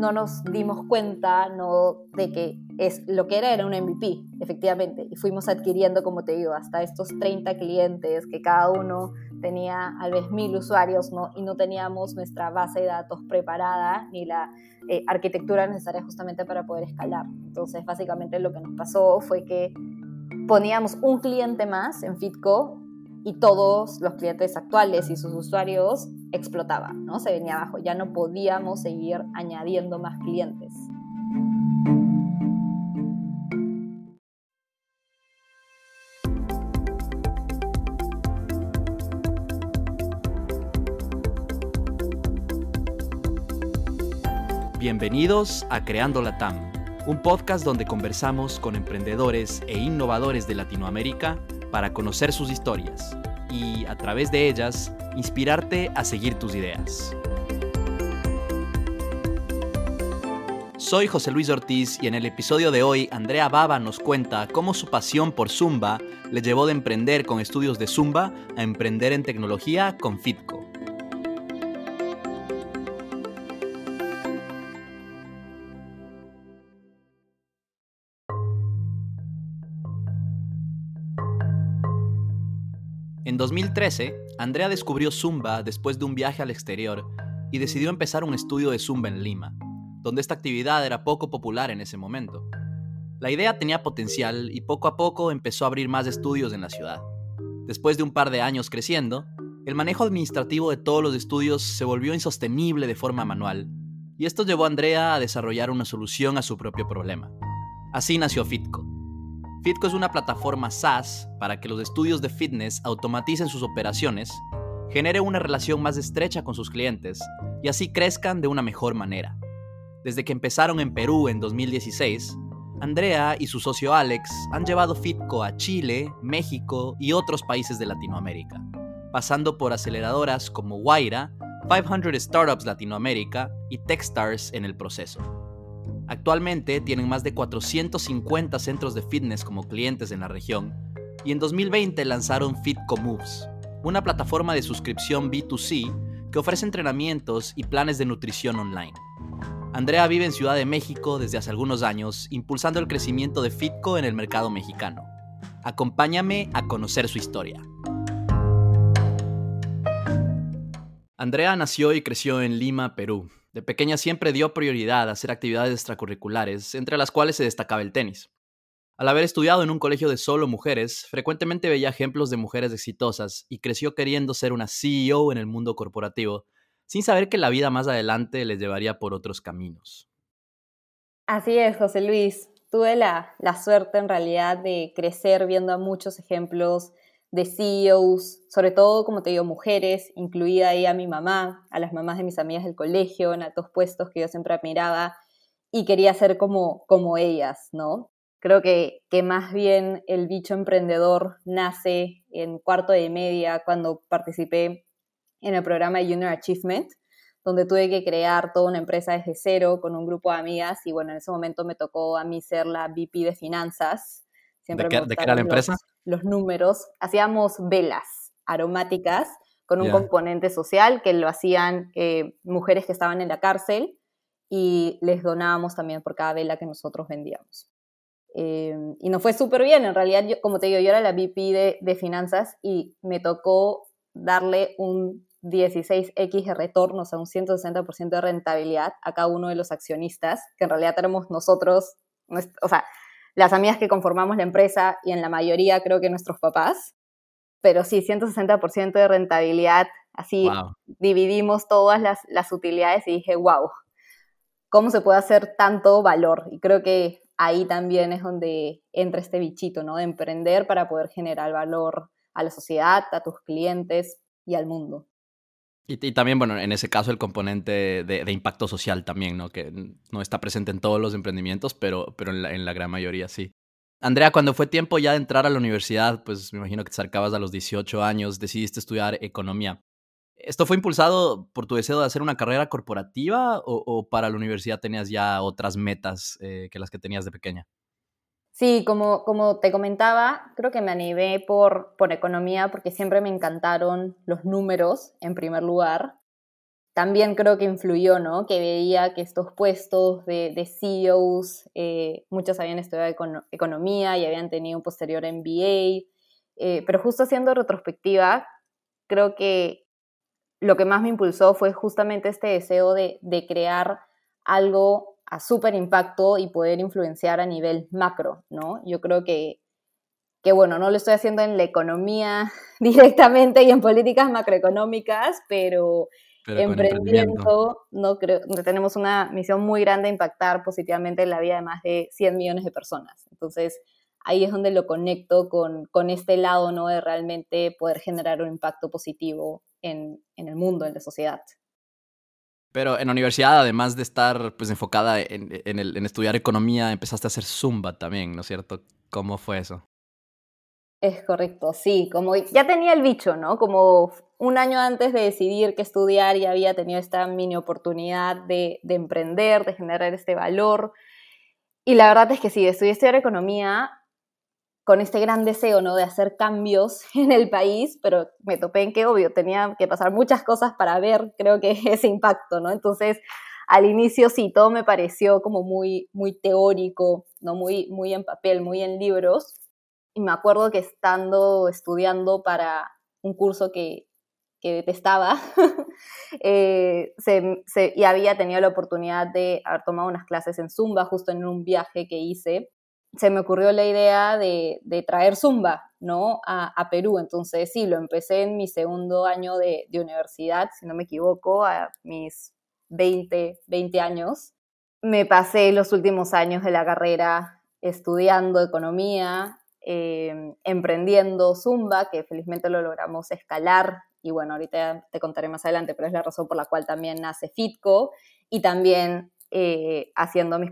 no nos dimos cuenta no, de que es, lo que era era un MVP, efectivamente, y fuimos adquiriendo, como te digo, hasta estos 30 clientes que cada uno tenía al vez mil usuarios ¿no? y no teníamos nuestra base de datos preparada ni la eh, arquitectura necesaria justamente para poder escalar. Entonces, básicamente lo que nos pasó fue que poníamos un cliente más en Fitco y todos los clientes actuales y sus usuarios explotaban, ¿no? Se venía abajo, ya no podíamos seguir añadiendo más clientes. Bienvenidos a Creando la TAM, un podcast donde conversamos con emprendedores e innovadores de Latinoamérica para conocer sus historias y, a través de ellas, inspirarte a seguir tus ideas. Soy José Luis Ortiz y en el episodio de hoy Andrea Baba nos cuenta cómo su pasión por Zumba le llevó de emprender con estudios de Zumba a emprender en tecnología con Fitco. 2013, Andrea descubrió Zumba después de un viaje al exterior y decidió empezar un estudio de Zumba en Lima, donde esta actividad era poco popular en ese momento. La idea tenía potencial y poco a poco empezó a abrir más estudios en la ciudad. Después de un par de años creciendo, el manejo administrativo de todos los estudios se volvió insostenible de forma manual, y esto llevó a Andrea a desarrollar una solución a su propio problema. Así nació Fitco, Fitco es una plataforma SaaS para que los estudios de fitness automaticen sus operaciones, genere una relación más estrecha con sus clientes y así crezcan de una mejor manera. Desde que empezaron en Perú en 2016, Andrea y su socio Alex han llevado Fitco a Chile, México y otros países de Latinoamérica, pasando por aceleradoras como Guaira, 500 Startups Latinoamérica y Techstars en el proceso. Actualmente tienen más de 450 centros de fitness como clientes en la región y en 2020 lanzaron Fitco Moves, una plataforma de suscripción B2C que ofrece entrenamientos y planes de nutrición online. Andrea vive en Ciudad de México desde hace algunos años, impulsando el crecimiento de Fitco en el mercado mexicano. Acompáñame a conocer su historia. Andrea nació y creció en Lima, Perú, de pequeña siempre dio prioridad a hacer actividades extracurriculares, entre las cuales se destacaba el tenis. Al haber estudiado en un colegio de solo mujeres, frecuentemente veía ejemplos de mujeres exitosas y creció queriendo ser una CEO en el mundo corporativo, sin saber que la vida más adelante les llevaría por otros caminos. Así es, José Luis. Tuve la, la suerte en realidad de crecer viendo a muchos ejemplos de CEOs, sobre todo, como te digo, mujeres, incluida ahí a mi mamá, a las mamás de mis amigas del colegio, en altos puestos que yo siempre admiraba y quería ser como, como ellas, ¿no? Creo que, que más bien el bicho emprendedor nace en cuarto de media cuando participé en el programa Junior Achievement, donde tuve que crear toda una empresa desde cero con un grupo de amigas y bueno, en ese momento me tocó a mí ser la VP de finanzas. Siempre ¿De, qué, era la empresa? Los números, hacíamos velas aromáticas con un componente social que lo hacían eh, mujeres que estaban en la cárcel y les donábamos también por cada vela que nosotros vendíamos. Eh, y nos fue súper bien, en realidad, yo, como te digo, yo era la VP de, de finanzas y me tocó darle un 16x de retorno, o sea, un 160% de rentabilidad a cada uno de los accionistas, que en realidad tenemos nosotros, o sea, las amigas que conformamos la empresa y en la mayoría creo que nuestros papás. Pero sí, 160% de rentabilidad, así dividimos todas las, las utilidades y dije, wow, ¿cómo se puede hacer tanto valor? Y creo que ahí también es donde entra este bichito, ¿no? De emprender para poder generar valor a la sociedad, a tus clientes y al mundo. Y, también, bueno, en ese caso el componente de, impacto social también, ¿no? Que no está presente en todos los emprendimientos, pero, pero en, la, gran mayoría sí. Andrea, cuando fue tiempo ya de entrar a la universidad, pues me imagino que te acercabas a los 18 años, decidiste estudiar economía. ¿Esto fue impulsado por tu deseo de hacer una carrera corporativa o, para la universidad tenías ya otras metas eh, que las que tenías de pequeña? Sí, como, como te comentaba, creo que me animé por, por economía porque siempre me encantaron los números en primer lugar. También creo que influyó, ¿no? Que veía que estos puestos de, de CEOs, eh, muchos habían estudiado economía y habían tenido un posterior MBA, eh, pero justo haciendo retrospectiva, creo que lo que más me impulsó fue justamente este deseo de, de crear algo a súper impacto y poder influenciar a nivel macro, ¿no? Yo creo que, que, bueno, no lo estoy haciendo en la economía directamente y en políticas macroeconómicas, pero, emprendiendo, no creo, tenemos una misión muy grande de impactar positivamente en la vida de más de 100 millones de personas. Entonces, ahí es donde lo conecto con, con este lado, ¿no? De realmente poder generar un impacto positivo en, en el mundo, en la sociedad. Pero en la universidad, además de estar pues enfocada en, en, estudiar economía, empezaste a hacer Zumba también, ¿no es cierto? ¿Cómo fue eso? Es correcto, sí, como ya tenía el bicho, ¿no? Como un año antes de decidir qué estudiar ya había tenido esta mini oportunidad de, de emprender, de generar este valor. Y la verdad es que sí, estudié estudiar economía con este gran deseo, ¿no? De hacer cambios en el país, pero me topé en que, obvio, tenía que pasar muchas cosas para ver, creo que ese impacto, ¿no? Entonces, al inicio sí, todo me pareció como muy, muy teórico, ¿no? Muy, muy en papel, muy en libros. Y me acuerdo que estando estudiando para un curso que, que detestaba, eh, y había tenido la oportunidad de haber tomado unas clases en Zumba justo en un viaje que hice se me ocurrió la idea de, traer Zumba, ¿no? A, Perú. Entonces, sí, lo empecé en mi segundo año de, universidad, si no me equivoco, a mis 20, 20 años. Me pasé los últimos años de la carrera estudiando economía, em, emprendiendo Zumba, que felizmente lo logramos escalar. Y bueno, ahorita te contaré más adelante, pero es la razón por la cual también nace Fitco. Y también eh, haciendo mis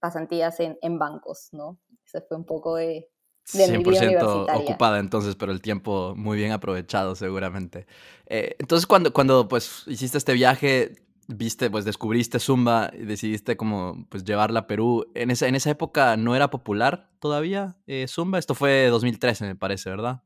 pasantías en, en, bancos, ¿no? Ese fue un poco de, de 100% ocupada entonces, pero el tiempo muy bien aprovechado seguramente. Eh, entonces cuando, cuando pues hiciste este viaje, viste, pues descubriste Zumba y decidiste como pues llevarla a Perú. En esa, en esa época no era popular todavía eh, Zumba, esto fue 2013 me parece, ¿verdad?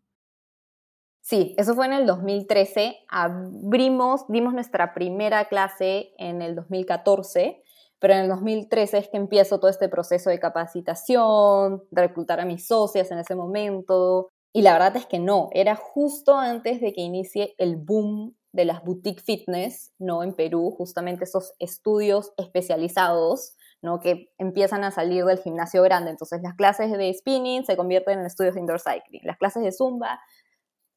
Sí, eso fue en el 2013. Abrimos, dimos nuestra primera clase en el 2014 pero en el 2013 es que empiezo todo este proceso de capacitación, de reclutar a mis socias en ese momento, y la verdad es que no, era justo antes de que inicie el boom de las boutique fitness, ¿no? En Perú, justamente esos estudios especializados, ¿no? Que empiezan a salir del gimnasio grande. Entonces las clases de spinning se convierten en estudios de indoor cycling, las clases de zumba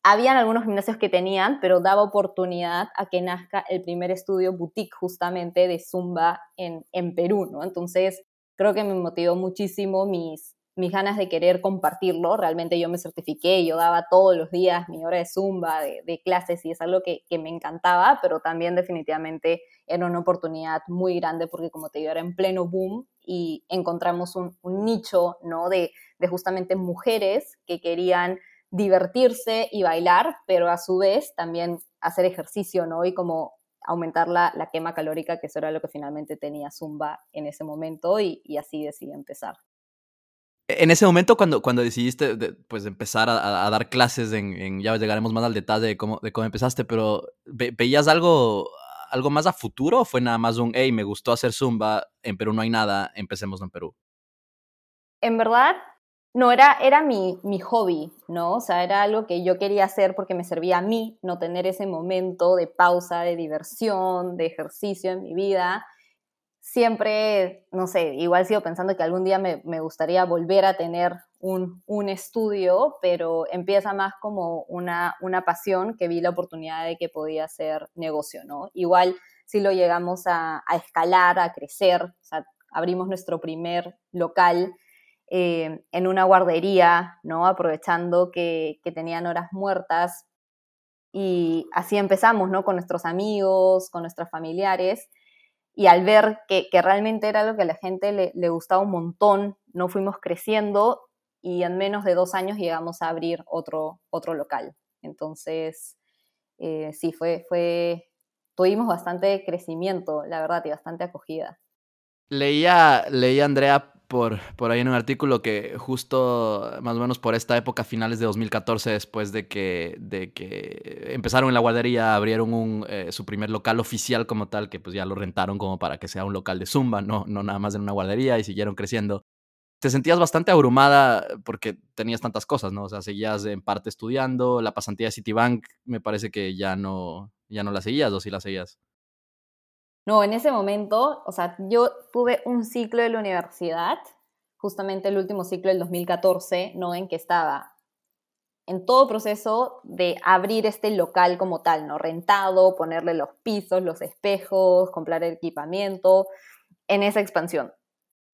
habían algunos gimnasios que tenían, pero daba oportunidad a que nazca el primer estudio boutique justamente de Zumba en, en Perú, ¿no? Entonces, creo que me motivó muchísimo mis, mis ganas de querer compartirlo. Realmente yo me certifiqué, yo daba todos los días mi hora de Zumba, de, clases, y es algo que, que, me encantaba, pero también definitivamente era una oportunidad muy grande porque, como te digo, era en pleno boom y encontramos un, un nicho, ¿no? De, de justamente mujeres que querían divertirse y bailar, pero a su vez también hacer ejercicio, ¿no? Y como aumentar la, la quema calórica, que eso era lo que finalmente tenía Zumba en ese momento y, y así decidí empezar. En ese momento, cuando, cuando decidiste pues, empezar a, dar clases, en, ya llegaremos más al detalle de cómo, de cómo empezaste, pero ¿veías algo, algo más a futuro o fue nada más un, hey, me gustó hacer Zumba, en Perú no hay nada, empecemos en Perú? En verdad, no, era, era mi, mi, hobby, ¿no? O sea, era algo que yo quería hacer porque me servía a mí no tener ese momento de pausa, de diversión, de ejercicio en mi vida. Siempre, no sé, igual sigo pensando que algún día me, me gustaría volver a tener un, un, estudio, pero empieza más como una, una pasión que vi la oportunidad de que podía ser negocio, ¿no? Igual si lo llegamos a, a escalar, a crecer, o sea, abrimos nuestro primer local eh, en una guardería, ¿no? Aprovechando que, tenían horas muertas. Y así empezamos, ¿no? Con nuestros amigos, con nuestros familiares. Y al ver que, realmente era lo que a la gente le, gustaba un montón, no fuimos creciendo y en menos de dos años llegamos a abrir otro, otro local. Entonces, eh, sí, fue, fue, tuvimos bastante crecimiento, la verdad, y bastante acogida. Leía, leía Andrea por, por ahí en un artículo que justo más o menos por esta época, finales de 2014, después de que, de que empezaron en la guardería, abrieron eh, su primer local oficial como tal, que pues ya lo rentaron como para que sea un local de zumba, no, no nada más en una guardería y siguieron creciendo. Te sentías bastante abrumada porque tenías tantas cosas, ¿no? O sea, seguías en parte estudiando, la pasantía de Citibank me parece que ya no, ya no la seguías o sí la seguías. No, en ese momento, o sea, yo tuve un ciclo de la universidad, justamente el último ciclo del 2014, ¿no? En que estaba en todo proceso de abrir este local como tal, ¿no? Rentado, ponerle los pisos, los espejos, comprar el equipamiento, en esa expansión.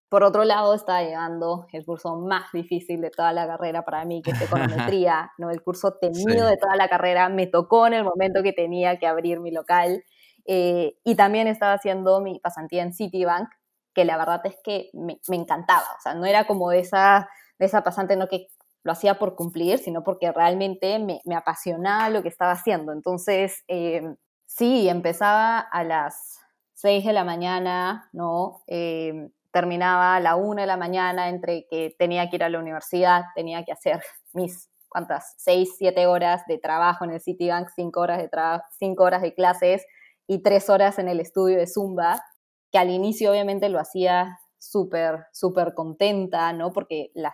Por otro lado, estaba llegando el curso más difícil de toda la carrera para mí, que es econometría, ¿no? El curso temido de toda la carrera. Me tocó en el momento que tenía que abrir mi local eh, y también estaba haciendo mi pasantía en Citibank, que la verdad es que me, encantaba. O sea, no era como esa, esa pasante no que lo hacía por cumplir, sino porque realmente me, apasionaba lo que estaba haciendo. Entonces, eh, sí, empezaba a las 6 de la mañana, ¿no? Eh, terminaba a la 1 de la mañana entre que tenía que ir a la universidad, tenía que hacer mis, ¿cuántas? 6, 7 horas de trabajo en el Citibank, 5 horas de, 5 horas de clases, y tres horas en el estudio de Zumba, que al inicio obviamente lo hacía súper, súper contenta, ¿no? Porque las,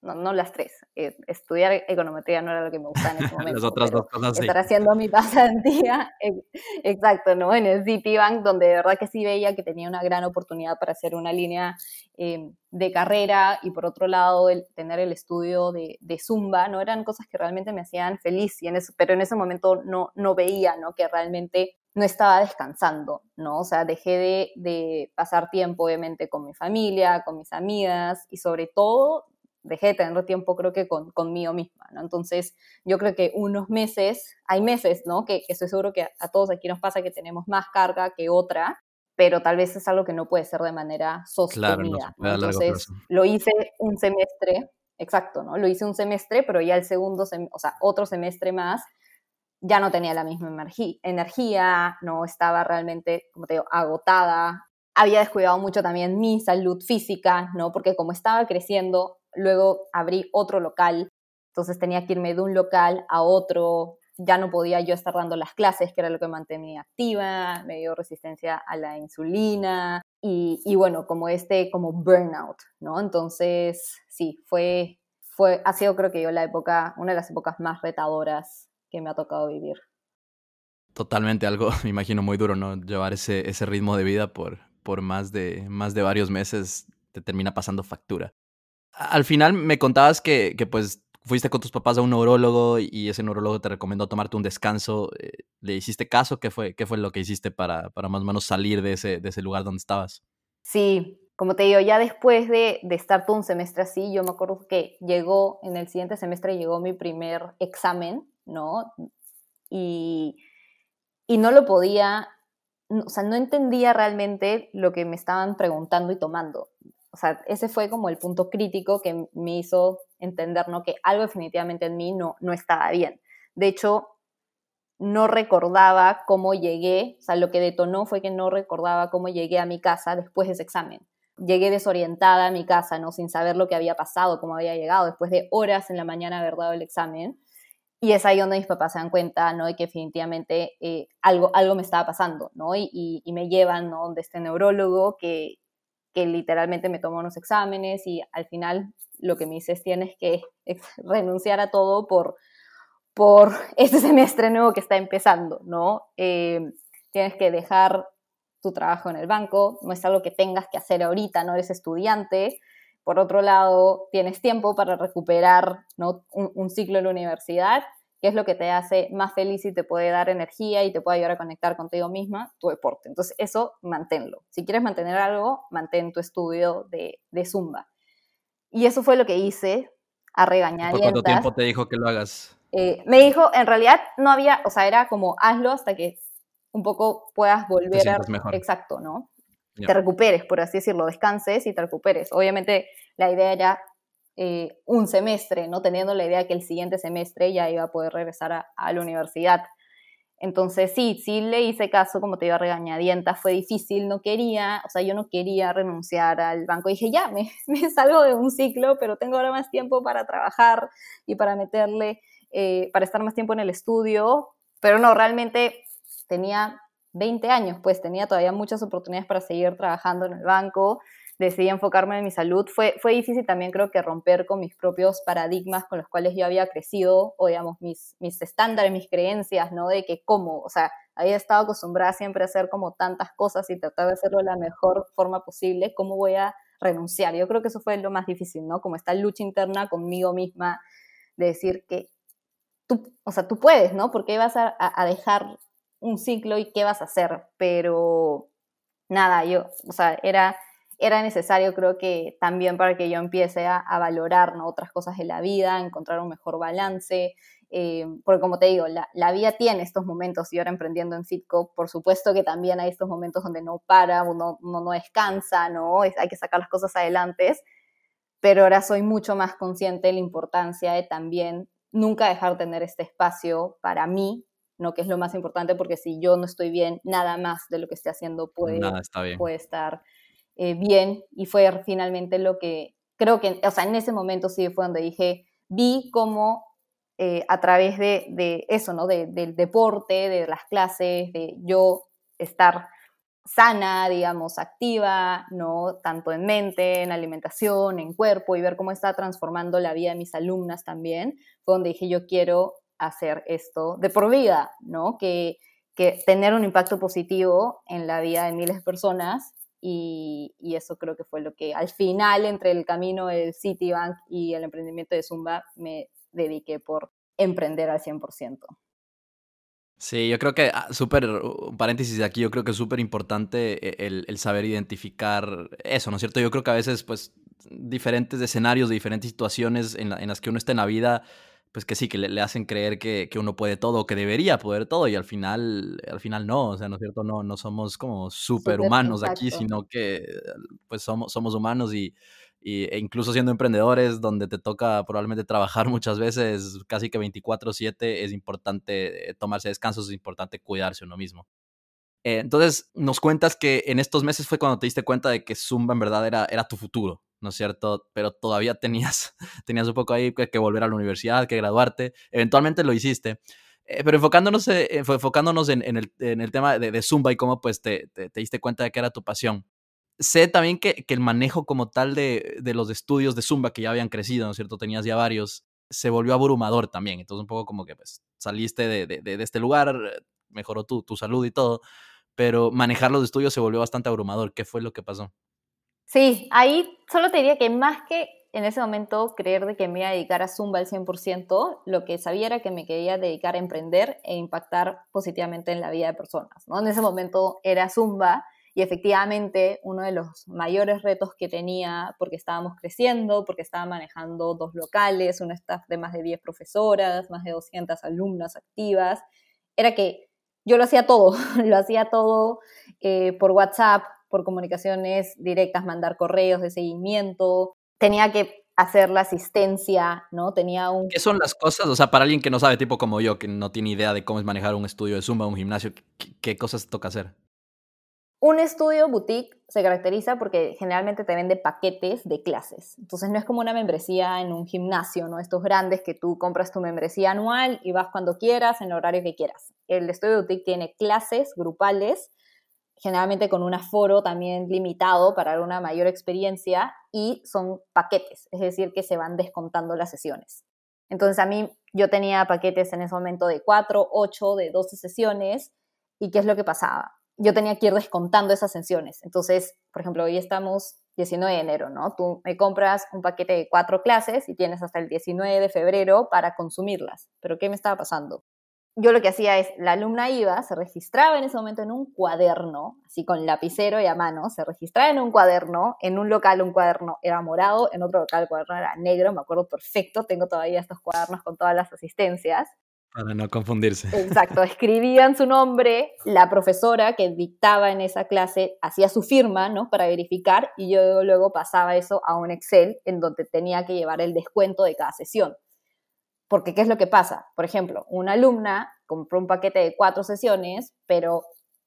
no, no las tres, eh, estudiar econometría no era lo que me gustaba en ese momento. las otras dos cosas sí. Estar haciendo mi pasantía, exacto, ¿no? En el Citibank, donde de verdad que sí veía que tenía una gran oportunidad para hacer una línea em, de carrera y por otro lado el tener el estudio de, de, Zumba, ¿no? Eran cosas que realmente me hacían feliz, y en eso, pero en ese momento no, no veía, ¿no? Que realmente no estaba descansando, ¿no? O sea, dejé de, pasar tiempo, obviamente, con mi familia, con mis amigas y sobre todo dejé de tener tiempo, creo que, con, conmigo misma, ¿no? Entonces, yo creo que unos meses, hay meses, ¿no? Que, estoy seguro que a, todos aquí nos pasa que tenemos más carga que otra, pero tal vez es algo que no puede ser de manera sostenida. Entonces, lo hice un semestre, exacto, ¿no? Lo hice un semestre, pero ya el segundo, o sea, otro semestre más, ya no tenía la misma energía, no estaba realmente, como te digo, agotada. Había descuidado mucho también mi salud física, ¿no? Porque como estaba creciendo, luego abrí otro local, entonces tenía que irme de un local a otro, ya no podía yo estar dando las clases, que era lo que mantenía activa, me dio resistencia a la insulina y, y bueno, como este, como burnout, ¿no? Entonces, sí, fue, fue, ha sido creo que yo la época, una de las épocas más retadoras que me ha tocado vivir. Totalmente, algo, me imagino, muy duro, ¿no? Llevar ese, ese ritmo de vida por, por más, de, más de varios meses te termina pasando factura. Al final me contabas que, que pues fuiste con tus papás a un neurólogo y ese neurólogo te recomendó tomarte un descanso. Eh, ¿Le hiciste caso? ¿Qué fue, qué fue lo que hiciste para, para más o menos salir de ese, de ese lugar donde estabas? Sí, como te digo, ya después de, de, estar todo un semestre así, yo me acuerdo que llegó, en el siguiente semestre llegó mi primer examen ¿no? Y, no lo podía, o sea, no entendía realmente lo que me estaban preguntando y tomando. O sea, ese fue como el punto crítico que me hizo entender, ¿no? Que algo definitivamente en mí no, no estaba bien. De hecho, no recordaba cómo llegué, o sea, lo que detonó fue que no recordaba cómo llegué a mi casa después de ese examen. Llegué desorientada a mi casa, ¿no? Sin saber lo que había pasado, cómo había llegado, después de horas en la mañana haber dado el examen. Y es ahí donde mis papás se dan cuenta, ¿no? De que definitivamente eh, algo, algo me estaba pasando, ¿no? Y, y, me llevan, ¿no? De este neurólogo que, que literalmente me tomó unos exámenes y al final lo que me dice es tienes que renunciar a todo por, por este semestre nuevo que está empezando, ¿no? Eh, tienes que dejar tu trabajo en el banco, no es algo que tengas que hacer ahorita, no eres estudiante, por otro lado, tienes tiempo para recuperar ¿no? un, ciclo en la universidad, que es lo que te hace más feliz y te puede dar energía y te puede ayudar a conectar contigo misma, tu deporte. Entonces, eso manténlo. Si quieres mantener algo, mantén tu estudio de, Zumba. Y eso fue lo que hice a regañar. ¿Por cuánto tiempo te dijo que lo hagas? Eh, me dijo, en realidad no había, o sea, era como hazlo hasta que un poco puedas volver a... Mejor. Exacto, ¿no? Te recuperes, por así decirlo, descanses y te recuperes. Obviamente la idea era eh, un semestre, ¿no? Teniendo la idea que el siguiente semestre ya iba a poder regresar a, la universidad. Entonces sí, sí le hice caso, como te iba regañadientas, fue difícil, no quería, o sea, yo no quería renunciar al banco. Dije, ya, me, me salgo de un ciclo, pero tengo ahora más tiempo para trabajar y para meterle, eh, para estar más tiempo en el estudio. Pero no, realmente tenía 20 años, pues tenía todavía muchas oportunidades para seguir trabajando en el banco decidí enfocarme en mi salud. Fue, fue difícil también creo que romper con mis propios paradigmas con los cuales yo había crecido, o digamos, mis, mis estándares, mis creencias, ¿no? De que cómo, o sea, había estado acostumbrada siempre a hacer como tantas cosas y tratar de hacerlo de la mejor forma posible, ¿cómo voy a renunciar? Yo creo que eso fue lo más difícil, ¿no? Como esta lucha interna conmigo misma de decir que tú, o sea, tú puedes, ¿no? Porque vas a, a dejar un ciclo y qué vas a hacer, pero nada, yo, o sea, era era necesario, creo que también para que yo empiece a, valorar otras cosas de la vida, encontrar un mejor balance, eh, porque como te digo, la, vida tiene estos momentos y ahora emprendiendo en Fitco, por supuesto que también hay estos momentos donde no para, uno, no descansa, ¿no? hay que sacar las cosas adelante, pero ahora soy mucho más consciente de la importancia de también nunca dejar de tener este espacio para mí, ¿no? que es lo más importante, porque si yo no estoy bien, nada más de lo que esté haciendo puede, puede estar eh, bien y fue finalmente lo que creo que, o sea, en ese momento sí fue donde dije, vi cómo eh, a través de, de eso, ¿no? De, del deporte, de las clases, de yo estar sana, digamos, activa, ¿no? Tanto en mente, en alimentación, en cuerpo y ver cómo está transformando la vida de mis alumnas también, fue donde dije, yo quiero hacer esto de por vida, ¿no? Que, que tener un impacto positivo en la vida de miles de personas y, eso creo que fue lo que al final, entre el camino del Citibank y el emprendimiento de Zumba, me dediqué por emprender al 100%. Sí, yo creo que, ah, súper, un paréntesis de aquí, yo creo que es súper importante el, el, saber identificar eso, ¿no es cierto? Yo creo que a veces, pues, diferentes escenarios, de diferentes situaciones en las que uno está en la vida, pues que sí, que le, hacen creer que, uno puede todo, que debería poder todo, y al final, al final no, o sea, ¿no es cierto? No, no somos como superhumanos aquí, sino que pues somos, somos humanos y, e incluso siendo emprendedores, donde te toca probablemente trabajar muchas veces, casi que 24/7, es importante tomarse descansos, es importante cuidarse uno mismo. Eh, entonces, nos cuentas que en estos meses fue cuando te diste cuenta de que Zumba en verdad era, era tu futuro, ¿no es cierto? Pero todavía tenías, tenías un poco ahí que, volver a la universidad, que graduarte. Eventualmente lo hiciste. Eh, pero enfocándonos, eh, enfocándonos en, el, en, el, tema de, Zumba y cómo pues te, te, diste cuenta de que era tu pasión. Sé también que, que el manejo como tal de, de, los estudios de Zumba que ya habían crecido, ¿no es cierto? Tenías ya varios, se volvió abrumador también. Entonces un poco como que pues saliste de, de este lugar, mejoró tu, tu salud y todo, pero manejar los estudios se volvió bastante abrumador. ¿Qué fue lo que pasó? Sí, ahí solo te diría que más que en ese momento creer de que me iba a dedicar a Zumba al 100%, lo que sabía era que me quería dedicar a emprender e impactar positivamente en la vida de personas. ¿no? En ese momento era Zumba y efectivamente uno de los mayores retos que tenía, porque estábamos creciendo, porque estaba manejando dos locales, un staff de más de 10 profesoras, más de 200 alumnas activas, era que yo lo hacía todo, lo hacía todo eh, por WhatsApp, por comunicaciones directas, mandar correos de seguimiento, tenía que hacer la asistencia, ¿no? Tenía un... ¿Qué son las cosas? O sea, para alguien que no sabe, tipo como yo, que no tiene idea de cómo es manejar un estudio de Zumba, un gimnasio, ¿qué, qué cosas toca hacer? Un estudio boutique se caracteriza porque generalmente te vende paquetes de clases. Entonces no es como una membresía en un gimnasio, ¿no? Estos grandes que tú compras tu membresía anual y vas cuando quieras, en el horario que quieras. El estudio boutique tiene clases grupales, generalmente con un aforo también limitado para una mayor experiencia y son paquetes, es decir, que se van descontando las sesiones. Entonces a mí yo tenía paquetes en ese momento de 4, 8, de 12 sesiones y ¿qué es lo que pasaba? yo tenía que ir descontando esas sesiones. Entonces, por ejemplo, hoy estamos 19 de enero, ¿no? Tú me compras un paquete de cuatro clases y tienes hasta el 19 de febrero para consumirlas. Pero ¿qué me estaba pasando? Yo lo que hacía es, la alumna iba, se registraba en ese momento en un cuaderno, así con lapicero y a mano, se registraba en un cuaderno, en un local un cuaderno era morado, en otro local el cuaderno era negro, me acuerdo perfecto, tengo todavía estos cuadernos con todas las asistencias. Para no confundirse. Exacto, escribían su nombre, la profesora que dictaba en esa clase hacía su firma, ¿no? Para verificar y yo luego pasaba eso a un Excel en donde tenía que llevar el descuento de cada sesión. Porque, ¿qué es lo que pasa? Por ejemplo, una alumna compró un paquete de cuatro sesiones, pero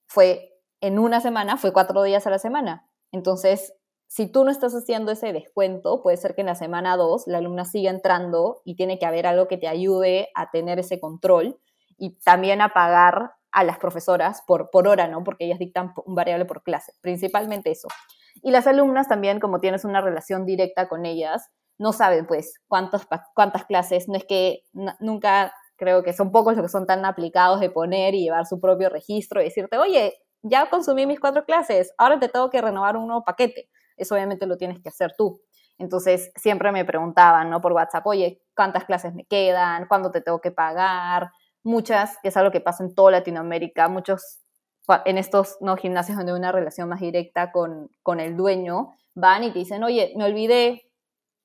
fue en una semana, fue cuatro días a la semana. Entonces, si tú no estás haciendo ese descuento, puede ser que en la semana dos la alumna siga entrando y tiene que haber algo que te ayude a tener ese control y también a pagar a las profesoras por, por hora, ¿no? Porque ellas dictan un variable por clase, principalmente eso. Y las alumnas también, como tienes una relación directa con ellas, no saben pues cuántos, cuántas clases, no es que nunca creo que son pocos los que son tan aplicados de poner y llevar su propio registro y decirte, oye, ya consumí mis cuatro clases, ahora te tengo que renovar un nuevo paquete. Eso obviamente lo tienes que hacer tú. Entonces siempre me preguntaban, ¿no? Por WhatsApp, oye, ¿cuántas clases me quedan? ¿Cuándo te tengo que pagar? Muchas, que es algo que pasa en toda Latinoamérica, muchos en estos ¿no? gimnasios donde hay una relación más directa con, con el dueño, van y te dicen, oye, me olvidé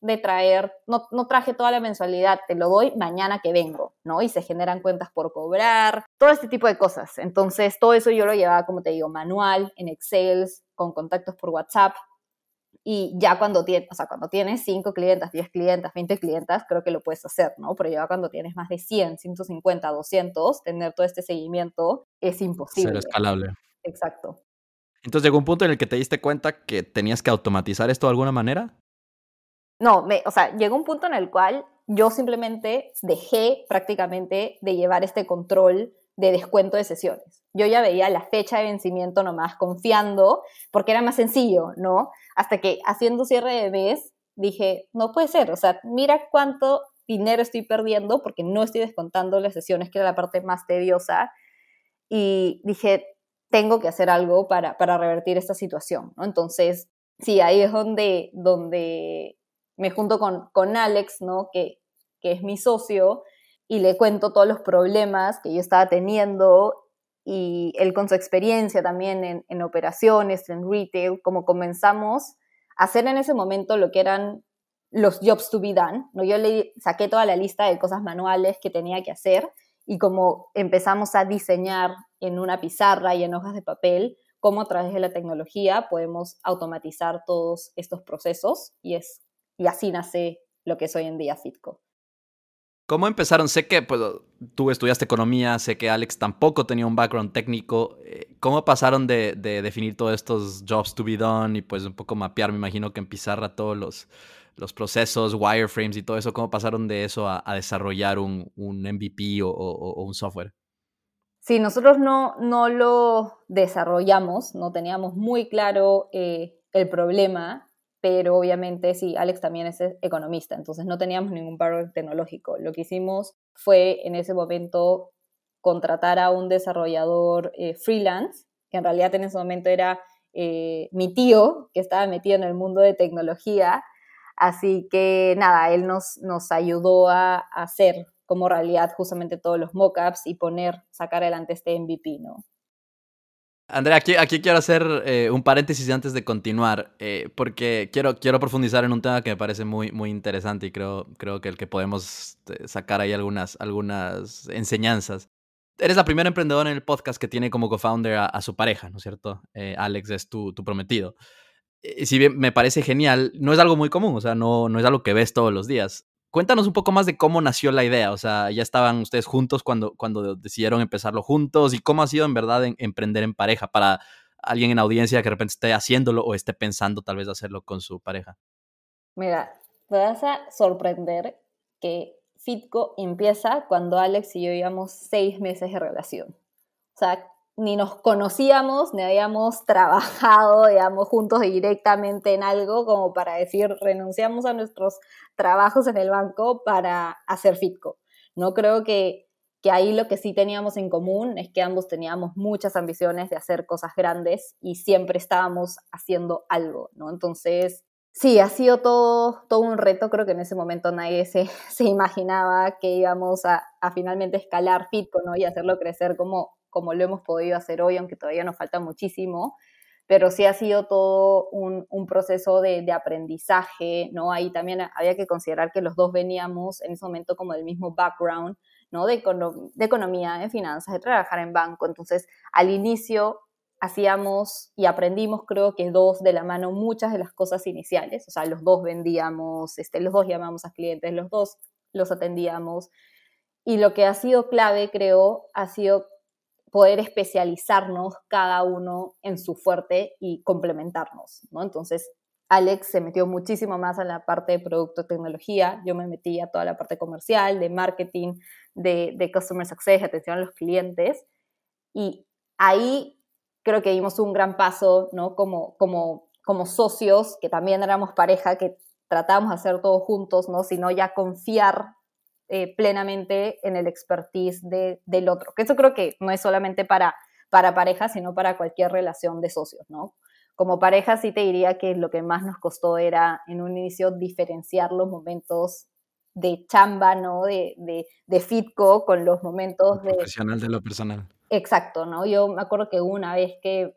de traer, no, no, traje toda la mensualidad, te lo doy mañana que vengo, ¿no? Y se generan cuentas por cobrar, todo este tipo de cosas. Entonces, todo eso yo lo llevaba, como te digo, manual, en Excel, con contactos por WhatsApp. Y ya cuando tienes, o sea, cuando tienes 5 clientes, 10 clientes, 20 clientes, creo que lo puedes hacer, ¿no? Pero ya cuando tienes más de 100, 150, 200, tener todo este seguimiento es imposible. Ser escalable. Exacto. Entonces llegó un punto en el que te diste cuenta que tenías que automatizar esto de alguna manera. No, me, o sea, llegó un punto en el cual yo simplemente dejé prácticamente de llevar este control de descuento de sesiones. Yo ya veía la fecha de vencimiento nomás confiando porque era más sencillo, ¿no? Hasta que haciendo cierre de mes dije, no puede ser, o sea, mira cuánto dinero estoy perdiendo porque no estoy descontando las sesiones, que era la parte más tediosa. Y dije, tengo que hacer algo para, para revertir esta situación, ¿no? Entonces, sí, ahí es donde, donde me junto con, con Alex, ¿no? Que, que es mi socio, y le cuento todos los problemas que yo estaba teniendo y él con su experiencia también en, en, operaciones, en retail, como comenzamos a hacer en ese momento lo que eran los jobs to be done. ¿no? Yo le saqué toda la lista de cosas manuales que tenía que hacer y como empezamos a diseñar en una pizarra y en hojas de papel, cómo a través de la tecnología podemos automatizar todos estos procesos y es y así nace lo que es hoy en día Fitco. ¿Cómo empezaron? Sé que pues, tú estudiaste economía, sé que Alex tampoco tenía un background técnico. Eh, ¿Cómo pasaron de, definir todos estos jobs to be done y pues un poco mapear, me imagino que en pizarra todos los, los procesos, wireframes y todo eso? ¿Cómo pasaron de eso a, desarrollar un, un MVP o, un software? Sí, nosotros no, no lo desarrollamos, no teníamos muy claro eh, el problema pero obviamente sí, Alex también es economista, entonces no teníamos ningún background tecnológico. Lo que hicimos fue en ese momento contratar a un desarrollador eh, freelance, que en realidad en ese momento era eh, mi tío, que estaba metido en el mundo de tecnología, así que nada, él nos, nos ayudó a, a hacer como realidad justamente todos los mockups y poner, sacar adelante este MVP, ¿no? Andrea, aquí, aquí quiero hacer eh, un paréntesis antes de continuar, eh, porque quiero, quiero profundizar en un tema que me parece muy, muy interesante y creo, creo que el que podemos eh, sacar ahí algunas, algunas enseñanzas. Eres la primera emprendedora en el podcast que tiene como co-founder a, su pareja, ¿no es cierto? Alex es tu, tu prometido. si bien me parece genial, no es algo muy común, o sea, no, no es algo que ves todos los días. Cuéntanos un poco más de cómo nació la idea, o sea, ya estaban ustedes juntos cuando, cuando decidieron empezarlo juntos y cómo ha sido en verdad emprender en pareja para alguien en audiencia que de repente esté haciéndolo o esté pensando tal vez hacerlo con su pareja. Mira, te vas a sorprender que Fitco empieza cuando Alex y yo llevamos seis meses de relación. O sea, ni nos conocíamos, ni habíamos trabajado, digamos, juntos directamente en algo como para decir, renunciamos a nuestros trabajos en el banco para hacer Fitco. No creo que, que ahí lo que sí teníamos en común es que ambos teníamos muchas ambiciones de hacer cosas grandes y siempre estábamos haciendo algo, ¿no? Entonces, sí, ha sido todo, todo un reto. Creo que en ese momento nadie se, se imaginaba que íbamos a, a finalmente escalar Fitco, ¿no? Y hacerlo crecer como como lo hemos podido hacer hoy, aunque todavía nos falta muchísimo, pero sí ha sido todo un, proceso de, aprendizaje, ¿no? Ahí también había que considerar que los dos veníamos en ese momento como del mismo background, ¿no? De, de economía, de finanzas, de trabajar en banco. Entonces, al inicio hacíamos y aprendimos, creo que dos de la mano, muchas de las cosas iniciales. O sea, los dos vendíamos, este, los dos llamamos a clientes, los dos los atendíamos. Y lo que ha sido clave, creo, ha sido poder especializarnos cada uno en su fuerte y complementarnos, ¿no? Entonces, Alex se metió muchísimo más a la parte de producto tecnología, yo me metí a toda la parte comercial, de marketing, de, de customer success, atención a los clientes, y ahí creo que dimos un gran paso, ¿no? Como, como, como socios, que también éramos pareja, que tratábamos de hacer todo juntos, ¿no? Sino ya confiar eh, plenamente en el expertise del otro. Que eso creo que no es solamente para, para parejas, sino para cualquier relación de socios, ¿no? Como pareja sí te diría que lo que más nos costó era en un inicio diferenciar los momentos de chamba, ¿no? De, de, fitco con los momentos de... Profesional de lo personal. Exacto, ¿no? Yo me acuerdo que una vez que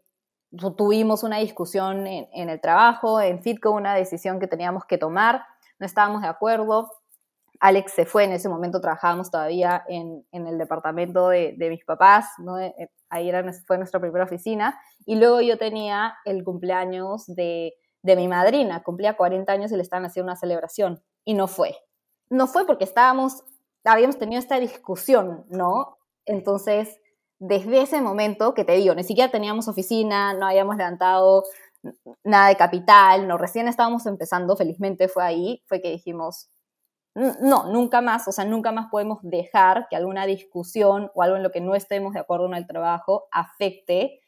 tuvimos una discusión en, en el trabajo, en fitco, una decisión que teníamos que tomar, no estábamos de acuerdo, Alex se fue, en ese momento trabajábamos todavía en, el departamento de, mis papás, ¿no? Eh, eh, ahí era, fue nuestra primera oficina, y luego yo tenía el cumpleaños de, mi madrina, cumplía 40 años y le estaban haciendo una celebración, y no fue. No fue porque estábamos, habíamos tenido esta discusión, ¿no? Entonces, desde ese momento, que te digo, ni siquiera teníamos oficina, no habíamos levantado nada de capital, no, recién estábamos empezando, felizmente fue ahí, fue que dijimos, no, nunca más, o sea, nunca más podemos dejar que alguna discusión o algo en lo que no estemos de acuerdo en el trabajo afecte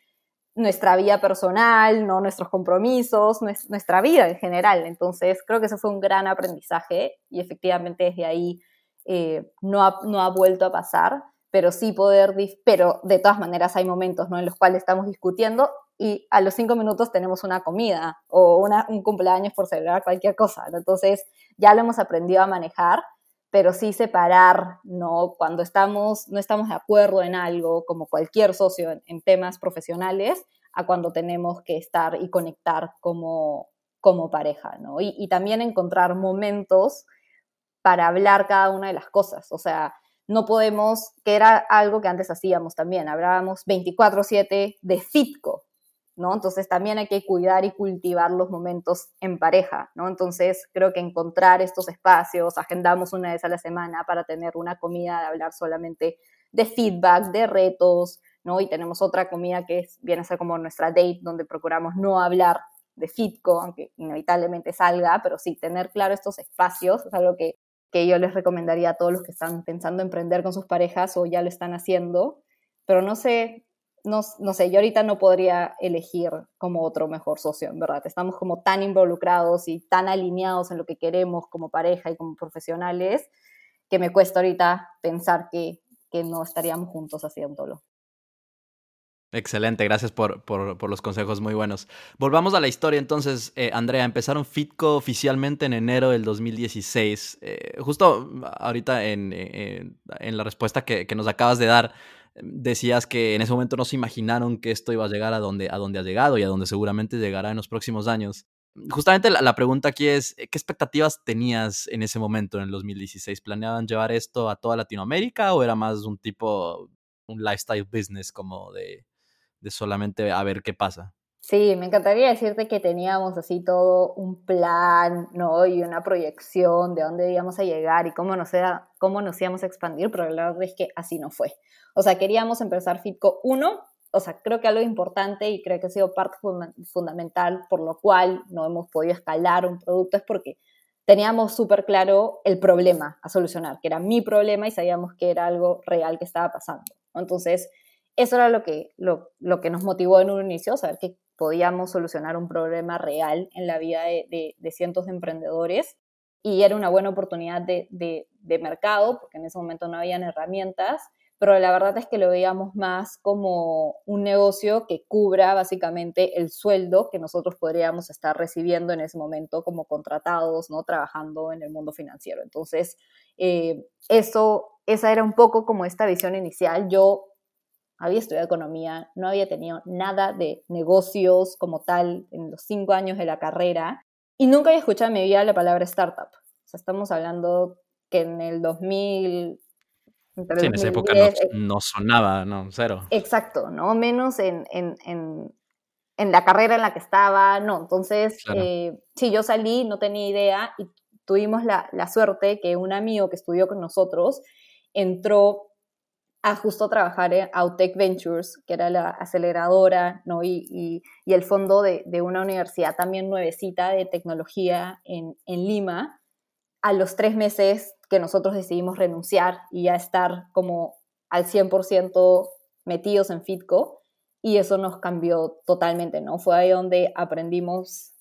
nuestra vida personal, no nuestros compromisos, nuestra vida en general. Entonces, creo que eso fue un gran aprendizaje y efectivamente desde ahí eh, no, ha, no ha vuelto a pasar, pero sí poder, pero de todas maneras hay momentos ¿no? en los cuales estamos discutiendo y a los cinco minutos tenemos una comida o un cumpleaños por celebrar cualquier cosa. Entonces ya lo hemos aprendido a manejar, pero sí separar, ¿no? Cuando estamos, no estamos de acuerdo en algo, como cualquier socio en, temas profesionales, a cuando tenemos que estar y conectar como, como pareja, ¿no? Y, y también encontrar momentos para hablar cada una de las cosas. O sea, no podemos, que era algo que antes hacíamos también, hablábamos 24/7 de Fitco, ¿no? Entonces también hay que cuidar y cultivar los momentos en pareja, ¿no? Entonces creo que encontrar estos espacios, agendamos una vez a la semana para tener una comida de hablar solamente de feedback, de retos, ¿no? Y tenemos otra comida que viene a ser como nuestra date, donde procuramos no hablar de Fitco, aunque inevitablemente salga, pero sí, tener claro estos espacios es algo que, que yo les recomendaría a todos los que están pensando emprender con sus parejas o ya lo están haciendo, pero no sé, no, sé, yo ahorita no podría elegir como otro mejor socio, en verdad. Estamos como tan involucrados y tan alineados en lo que queremos como pareja y como profesionales que me cuesta ahorita pensar que, no estaríamos juntos haciéndolo. Excelente, gracias por, los consejos muy buenos. Volvamos a la historia entonces, eh, Andrea. Empezaron Fitco oficialmente en enero del 2016. Eh, justo ahorita en, en la respuesta que, que, nos acabas de dar, decías que en ese momento no se imaginaron que esto iba a llegar a donde, a donde ha llegado y a donde seguramente llegará en los próximos años. Justamente la, pregunta aquí es, ¿qué expectativas tenías en ese momento, en el 2016? ¿Planeaban llevar esto a toda Latinoamérica o era más un tipo, un lifestyle business como de, de solamente a ver qué pasa? Sí, me encantaría decirte que teníamos así todo un plan, ¿no? Y una proyección de dónde íbamos a llegar y cómo nos, cómo nos íbamos a expandir, pero la verdad es que así no fue. O sea, queríamos empezar Fitco 1, o sea, creo que algo importante y creo que ha sido parte fundamental por lo cual no hemos podido escalar un producto es porque teníamos súper claro el problema a solucionar, que era mi problema y sabíamos que era algo real que estaba pasando. Entonces, eso era lo que, lo, que nos motivó en un inicio, saber que podíamos solucionar un problema real en la vida de, cientos de emprendedores y era una buena oportunidad de, mercado, porque en ese momento no habían herramientas, pero la verdad es que lo veíamos más como un negocio que cubra básicamente el sueldo que nosotros podríamos estar recibiendo en ese momento como contratados, ¿no? Trabajando en el mundo financiero. Entonces, eh, eso, esa era un poco como esta visión inicial. Yo había estudiado economía, no había tenido nada de negocios como tal en los cinco años de la carrera y nunca había escuchado en mi vida la palabra startup. O sea, estamos hablando que en el 2000... Sí, en esa época no, sonaba, no, cero. Exacto, ¿no? Menos en, en, en, la carrera en la que estaba, no. Entonces, eh, sí, yo salí, no tenía idea y tuvimos la, la suerte que un amigo que estudió con nosotros entró a justo trabajar en Autech Ventures, que era la aceleradora ¿no? y, y, el fondo de, de, una universidad también nuevecita de tecnología en, en, Lima. A los tres meses que nosotros decidimos renunciar y ya estar como al 100% metidos en Fitco, y eso nos cambió totalmente, ¿no? Fue ahí donde aprendimos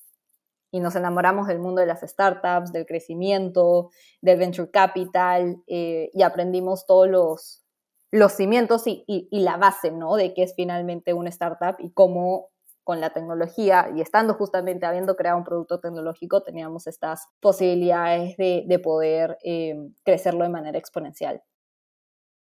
y nos enamoramos del mundo de las startups, del crecimiento, del venture capital, eh, y aprendimos todos los los cimientos y, la base, ¿no? De qué es finalmente una startup y cómo con la tecnología y estando justamente habiendo creado un producto tecnológico, teníamos estas posibilidades de, poder eh, crecerlo de manera exponencial.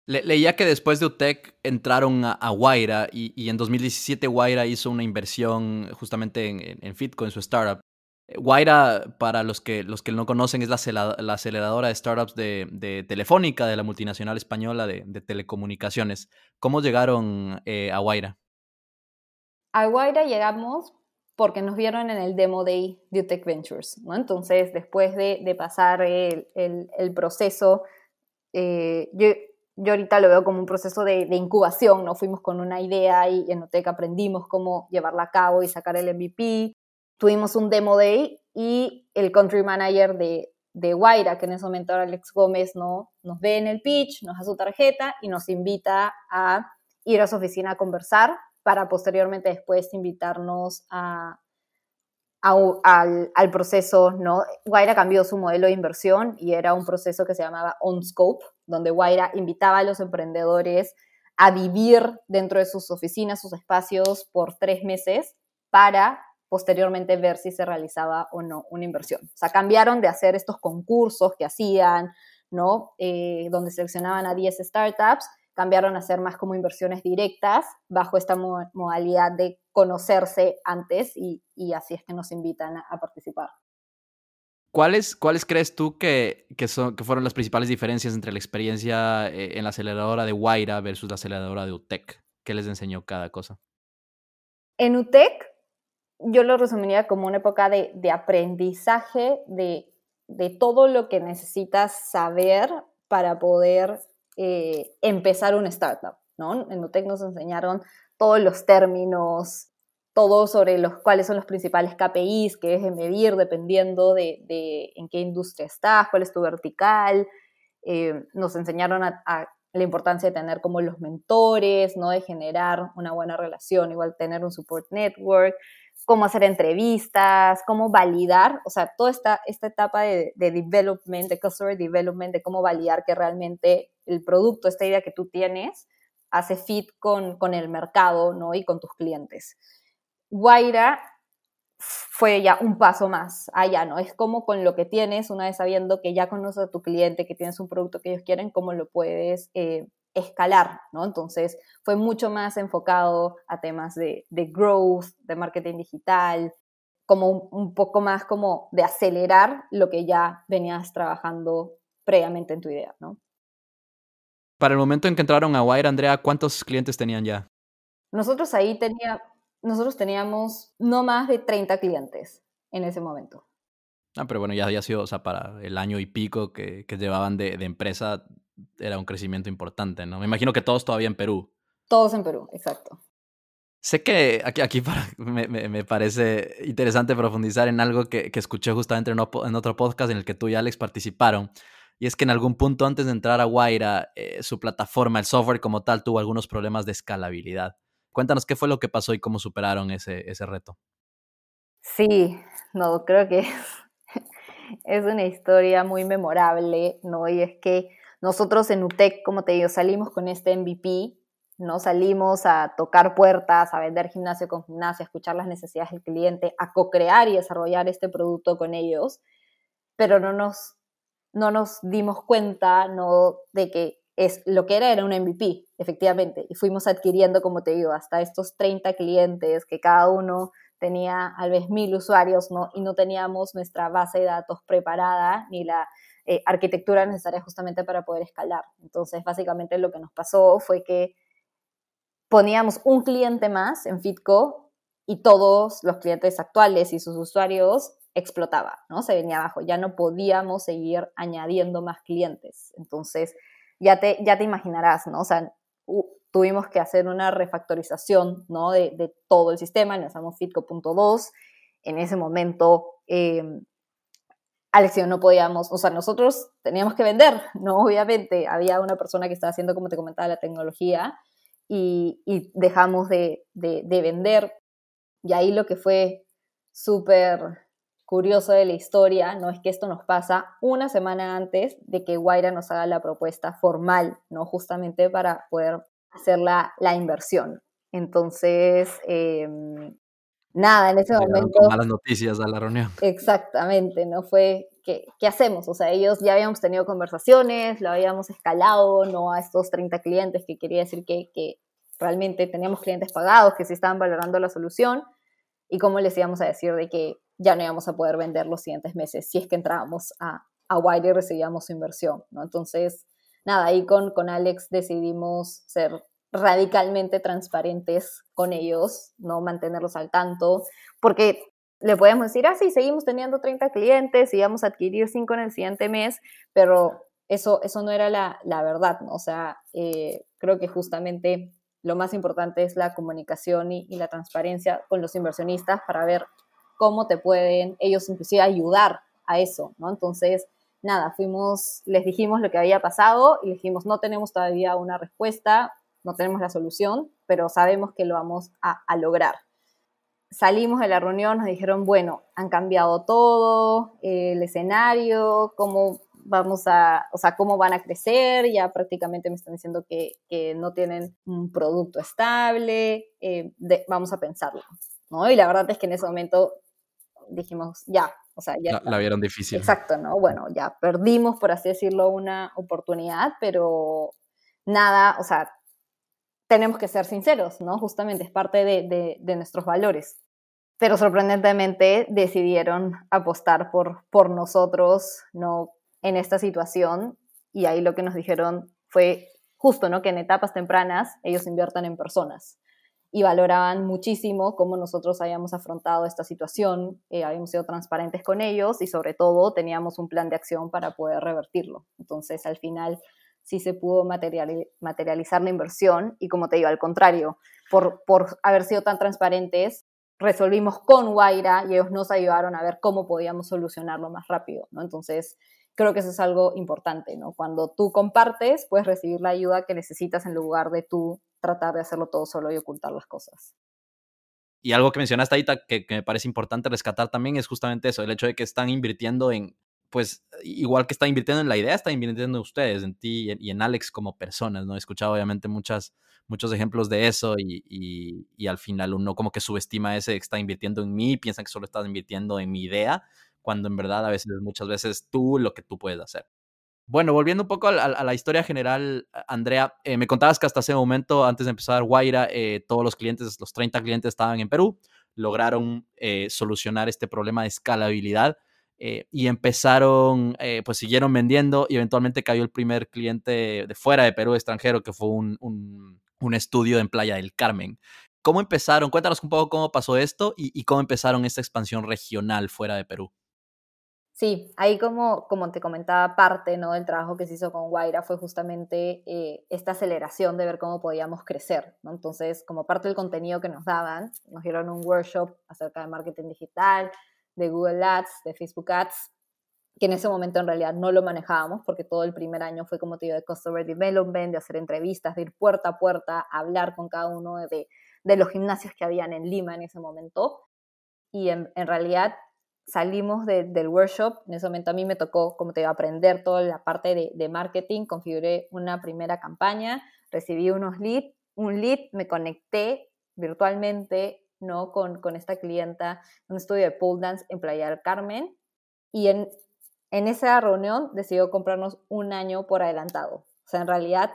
leía que después de UTEC entraron a, Guaira y, en 2017 Guaira hizo una inversión justamente en, en Fitco, en su startup. Guaira, para los que, los que no conocen, es la, la aceleradora de startups de, Telefónica, de la multinacional española de, telecomunicaciones. ¿Cómo llegaron eh, a Guaira? A Guaira llegamos porque nos vieron en el Demo Day de UTEC Ventures. ¿no? Entonces, después de, pasar el, proceso, eh, yo, yo, ahorita lo veo como un proceso de, incubación. ¿no? Fuimos con una idea y en UTEC aprendimos cómo llevarla a cabo y sacar el MVP tuvimos un demo day y el country manager de, de Guaira, que en ese momento era Alex Gómez, ¿no? nos ve en el pitch, nos da su tarjeta y nos invita a ir a su oficina a conversar para posteriormente después invitarnos a, al, al, proceso, ¿no? Guaira cambió su modelo de inversión y era un proceso que se llamaba On Scope, donde Guaira invitaba a los emprendedores a vivir dentro de sus oficinas, sus espacios por tres meses para posteriormente ver si se realizaba o no una inversión. O sea, cambiaron de hacer estos concursos que hacían, ¿no? Eh, donde seleccionaban a 10 startups, cambiaron a hacer más como inversiones directas bajo esta modalidad de conocerse antes y, así es que nos invitan a, participar. ¿Cuáles, ¿Cuáles crees tú que, que, son, que fueron las principales diferencias entre la experiencia eh, en la aceleradora de Guaira versus la aceleradora de UTEC? ¿Qué les enseñó cada cosa? En UTEC yo lo resumiría como una época de, aprendizaje de, todo lo que necesitas saber para poder eh, empezar una startup, ¿no? En UTEC nos enseñaron todos los términos, todo sobre los cuáles son los principales KPIs que debes medir dependiendo de, en qué industria estás, cuál es tu vertical. Eh, nos enseñaron a, la importancia de tener como los mentores, ¿no? De generar una buena relación, igual tener un support network cómo hacer entrevistas, cómo validar, o sea, toda esta, esta etapa de, de development, de customer development, de cómo validar que realmente el producto, esta idea que tú tienes, hace fit con, con el mercado, ¿no? Y con tus clientes. Guaira fue ya un paso más allá, ¿no? Es como con lo que tienes, una vez sabiendo que ya conoces a tu cliente, que tienes un producto que ellos quieren, cómo lo puedes eh, escalar, ¿no? Entonces fue mucho más enfocado a temas de, growth, de marketing digital, como un, poco más como de acelerar lo que ya venías trabajando previamente en tu idea, ¿no? Para el momento en que entraron a Wire, Andrea, ¿cuántos clientes tenían ya? Nosotros ahí tenía, nosotros teníamos no más de 30 clientes en ese momento. Ah, pero bueno, ya había sido, o sea, para el año y pico que, llevaban de, de, empresa, era un crecimiento importante, ¿no? Me imagino que todos todavía en Perú. Todos en Perú, exacto. Sé que aquí, aquí me, me, parece interesante profundizar en algo que, que escuché justamente en, en, otro podcast en el que tú y Alex participaron. Y es que en algún punto antes de entrar a Guaira, eh, su plataforma, el software como tal, tuvo algunos problemas de escalabilidad. Cuéntanos qué fue lo que pasó y cómo superaron ese, ese reto. Sí, no, creo que es una historia muy memorable, ¿no? Y es que nosotros en UTEC, como te digo, salimos con este MVP, ¿no? Salimos a tocar puertas, a vender gimnasio con gimnasia, a escuchar las necesidades del cliente, a co-crear y desarrollar este producto con ellos, pero no nos, no nos dimos cuenta, ¿no? De que es, lo que era era un MVP, efectivamente, y fuimos adquiriendo, como te digo, hasta estos 30 clientes que cada uno tenía tal vez mil usuarios, ¿no? Y no teníamos nuestra base de datos preparada, ni la eh, arquitectura necesaria justamente para poder escalar. Entonces, básicamente lo que nos pasó fue que poníamos un cliente más en Fitco y todos los clientes actuales y sus usuarios explotaba, ¿no? Se venía abajo, ya no podíamos seguir añadiendo más clientes. Entonces, ya te, ya te imaginarás, ¿no? O sea, tuvimos que hacer una refactorización, ¿no? De, todo el sistema, lanzamos Fitco.2. En ese momento, eh, Alex no podíamos, o sea, nosotros teníamos que vender, ¿no? Obviamente, había una persona que estaba haciendo, como te comentaba, la tecnología y, dejamos de, vender. Y ahí lo que fue súper curioso de la historia, ¿no? Es que esto nos pasa una semana antes de que Guaira nos haga la propuesta formal, ¿no? Justamente para poder hacer la, inversión. Entonces, em, nada, en ese momento... malas noticias a la reunión. Exactamente, ¿no? Fue, ¿qué, ¿qué, hacemos? O sea, ellos ya habíamos tenido conversaciones, lo habíamos escalado, ¿no? A estos 30 clientes, que quería decir que, que realmente teníamos clientes pagados, que se estaban valorando la solución, y cómo les íbamos a decir de que ya no íbamos a poder vender los siguientes meses si es que entrábamos a, a Wire y recibíamos su inversión, ¿no? Entonces, nada, ahí con, con Alex decidimos ser radicalmente transparentes con ellos, no mantenerlos al tanto, porque le podemos decir, ah, sí, seguimos teniendo 30 clientes y vamos a adquirir 5 en el siguiente mes, pero eso, eso no era la, la verdad, ¿no? O sea, eh, creo que justamente lo más importante es la comunicación y, y, la transparencia con los inversionistas para ver cómo te pueden ellos inclusive ayudar a eso, ¿no? Entonces, nada, fuimos, les dijimos lo que había pasado y les dijimos, no tenemos todavía una respuesta, no tenemos la solución, pero sabemos que lo vamos a, lograr. Salimos de la reunión, nos dijeron, bueno, han cambiado todo, el escenario, cómo vamos a, o sea, cómo van a crecer, ya prácticamente me están diciendo que, no tienen un producto estable, eh, vamos a pensarlo, ¿no? Y la verdad es que en ese momento dijimos, ya, o sea, ya... La, la vieron difícil. Exacto, ¿no? Bueno, ya perdimos, por así decirlo, una oportunidad, pero nada, o sea, tenemos que ser sinceros, ¿no? Justamente es parte de, nuestros valores. Pero sorprendentemente decidieron apostar por, por nosotros, ¿no? En esta situación y ahí lo que nos dijeron fue justo, ¿no? Que en etapas tempranas ellos inviertan en personas y valoraban muchísimo cómo nosotros habíamos afrontado esta situación, eh, habíamos sido transparentes con ellos y sobre todo teníamos un plan de acción para poder revertirlo. Entonces, al final, sí se pudo materializar la inversión y como te digo, al contrario, por, por haber sido tan transparentes, resolvimos con Guaira y ellos nos ayudaron a ver cómo podíamos solucionarlo más rápido, ¿no? Entonces, creo que eso es algo importante, ¿no? Cuando tú compartes, puedes recibir la ayuda que necesitas en lugar de tú tratar de hacerlo todo solo y ocultar las cosas. Y algo que mencionaste ahorita que, que me parece importante rescatar también es justamente eso, el hecho de que están invirtiendo en, pues igual que está invirtiendo en la idea, está invirtiendo en ustedes, en ti y en Alex como personas, ¿no? He escuchado obviamente muchas, muchos ejemplos de eso y, y, al final uno como que subestima ese está invirtiendo en mí, piensa que solo estás invirtiendo en mi idea, cuando en verdad a veces, muchas veces tú lo que tú puedes hacer. Bueno, volviendo un poco a, la historia general, Andrea, eh, me contabas que hasta ese momento, antes de empezar Guaira, eh, todos los clientes, los 30 clientes estaban en Perú, lograron eh, solucionar este problema de escalabilidad eh, y empezaron, eh, pues siguieron vendiendo y eventualmente cayó el primer cliente de fuera de Perú, extranjero, que fue un, un, estudio en Playa del Carmen. ¿Cómo empezaron? Cuéntanos un poco cómo pasó esto y, cómo empezaron esta expansión regional fuera de Perú. Sí, ahí como, como te comentaba, parte ¿no? del trabajo que se hizo con Guaira fue justamente eh, esta aceleración de ver cómo podíamos crecer. Entonces, como parte del contenido que nos daban, nos dieron un workshop acerca de marketing digital, de Google Ads, de Facebook Ads, que en ese momento en realidad no lo manejábamos porque todo el primer año fue como te digo de Customer Development, de hacer entrevistas, de ir puerta a puerta, hablar con cada uno de, de los gimnasios que habían en Lima en ese momento. Y en, en realidad salimos del workshop, en ese momento a mí me tocó, como te digo, aprender toda la parte de, de marketing, configuré una primera campaña, recibí unos leads, un lead, me conecté virtualmente ¿no? Con, con esta clienta, un estudio de pole dance en Playa del Carmen. Y en, en esa reunión decidió comprarnos un año por adelantado. O sea, en realidad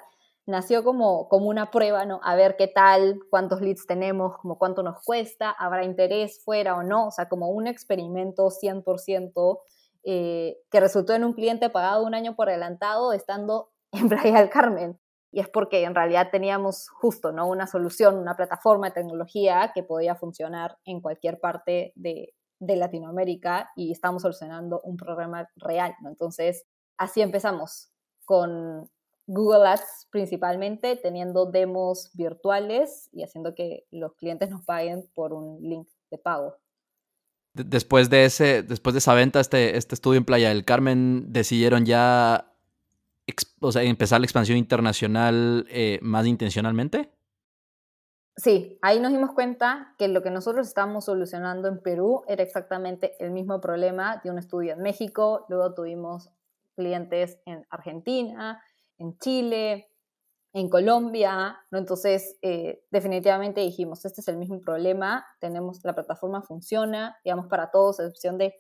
nació como, como una prueba, ¿no? A ver qué tal, cuántos leads tenemos, como cuánto nos cuesta, habrá interés fuera o no, o sea, como un experimento 100% eh, que resultó en un cliente pagado un año por adelantado estando en Playa del Carmen y es porque en realidad teníamos justo ¿no? una solución, una plataforma de tecnología que podía funcionar en cualquier parte de, de Latinoamérica y estamos solucionando un problema real, ¿no? Entonces, así empezamos con Google Ads principalmente, teniendo demos virtuales y haciendo que los clientes nos paguen por un link de pago. Después de, ese, después de esa venta, este, este estudio en Playa del Carmen, decidieron ya o sea, empezar la expansión internacional eh, más intencionalmente. Sí, ahí nos dimos cuenta que lo que nosotros estábamos solucionando en Perú era exactamente el mismo problema de un estudio en México, luego tuvimos clientes en Argentina, en Chile, en Colombia. Entonces, eh, definitivamente dijimos, este es el mismo problema, tenemos, la plataforma funciona, digamos, para todos, a excepción de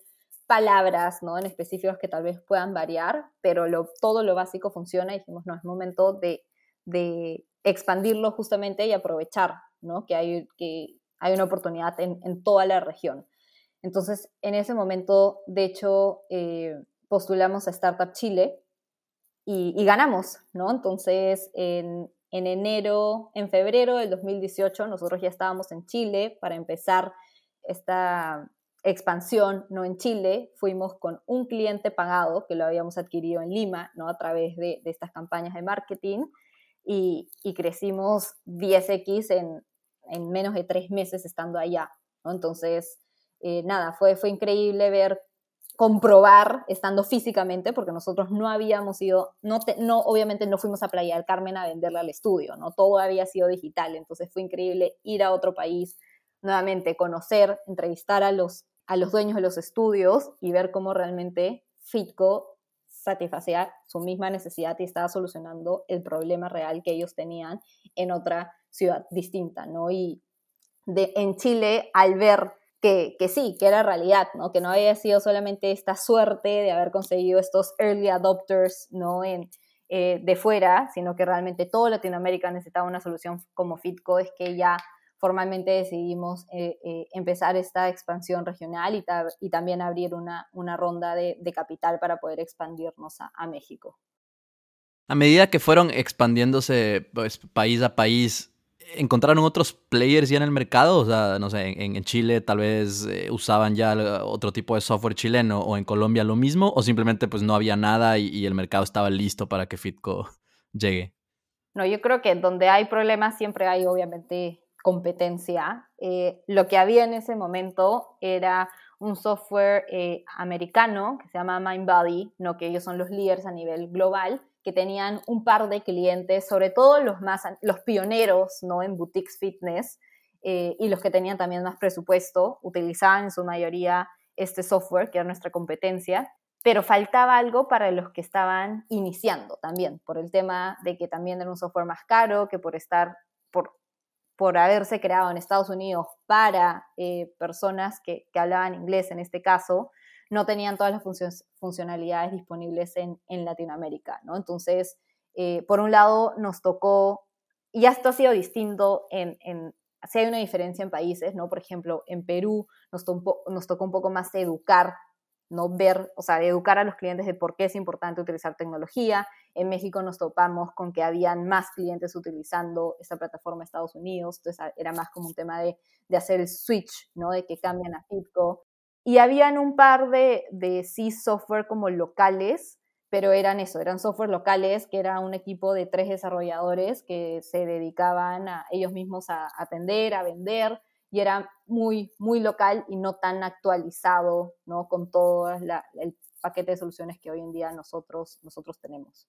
palabras, ¿no? En específicos que tal vez puedan variar, pero todo lo básico funciona y dijimos, no, es momento de, de expandirlo justamente y aprovechar, ¿no? Que hay, que hay una oportunidad en, en toda la región. Entonces, en ese momento, de hecho, eh, postulamos a Startup Chile, y, ganamos, ¿no? Entonces, en, enero, en febrero del 2018, nosotros ya estábamos en Chile para empezar esta expansión, ¿no? En Chile fuimos con un cliente pagado que lo habíamos adquirido en Lima, ¿no? A través de, estas campañas de marketing y, crecimos 10x en, en, menos de tres meses estando allá, ¿no? Entonces, eh, nada, fue, fue increíble ver comprobar estando físicamente, porque nosotros no habíamos ido, no, no obviamente no fuimos a Playa del Carmen a venderle al estudio, ¿no? Todo había sido digital, entonces fue increíble ir a otro país, nuevamente conocer, entrevistar a los, a los dueños de los estudios y ver cómo realmente Fitco satisfacía su misma necesidad y estaba solucionando el problema real que ellos tenían en otra ciudad distinta, ¿no? Y de, en Chile, al ver que, sí, que era realidad, ¿no? Que no había sido solamente esta suerte de haber conseguido estos early adopters, ¿no? En, eh, de fuera, sino que realmente toda Latinoamérica necesitaba una solución como Fitco, es que ya formalmente decidimos eh, eh, empezar esta expansión regional y, y también abrir una, una ronda de, de, capital para poder expandirnos a, México. A medida que fueron expandiéndose pues, país a país, ¿Encontraron otros players ya en el mercado? O sea, no sé, en, Chile tal vez eh, usaban ya otro tipo de software chileno o en Colombia lo mismo, o simplemente pues no había nada y, el mercado estaba listo para que Fitco llegue. No, yo creo que donde hay problemas siempre hay obviamente competencia. Eh, lo que había en ese momento era un software eh, americano que se llama MindBody, ¿no? que ellos son los líderes a nivel global, que tenían un par de clientes, sobre todo los más los pioneros ¿no? en boutiques fitness eh, y los que tenían también más presupuesto, utilizaban en su mayoría este software, que era nuestra competencia, pero faltaba algo para los que estaban iniciando también, por el tema de que también era un software más caro, que por estar, por, por haberse creado en Estados Unidos para eh, personas que, hablaban inglés en este caso, no tenían todas las funcionalidades disponibles en, Latinoamérica, ¿no? Entonces, eh, por un lado, nos tocó, y esto ha sido distinto en, en si hay una diferencia en países, ¿no? Por ejemplo, en Perú nos, nos tocó un poco más educar, ¿no? Ver, o sea, educar a los clientes de por qué es importante utilizar tecnología. En México nos topamos con que habían más clientes utilizando esta plataforma de Estados Unidos, entonces era más como un tema de, de hacer el switch, ¿no? De que cambian a Fitco. Y habían un par de, de sí software como locales, pero eran eso, eran software locales, que era un equipo de tres desarrolladores que se dedicaban a ellos mismos a atender, a vender, y era muy, muy local y no tan actualizado, ¿no? Con todo el paquete de soluciones que hoy en día nosotros, nosotros tenemos.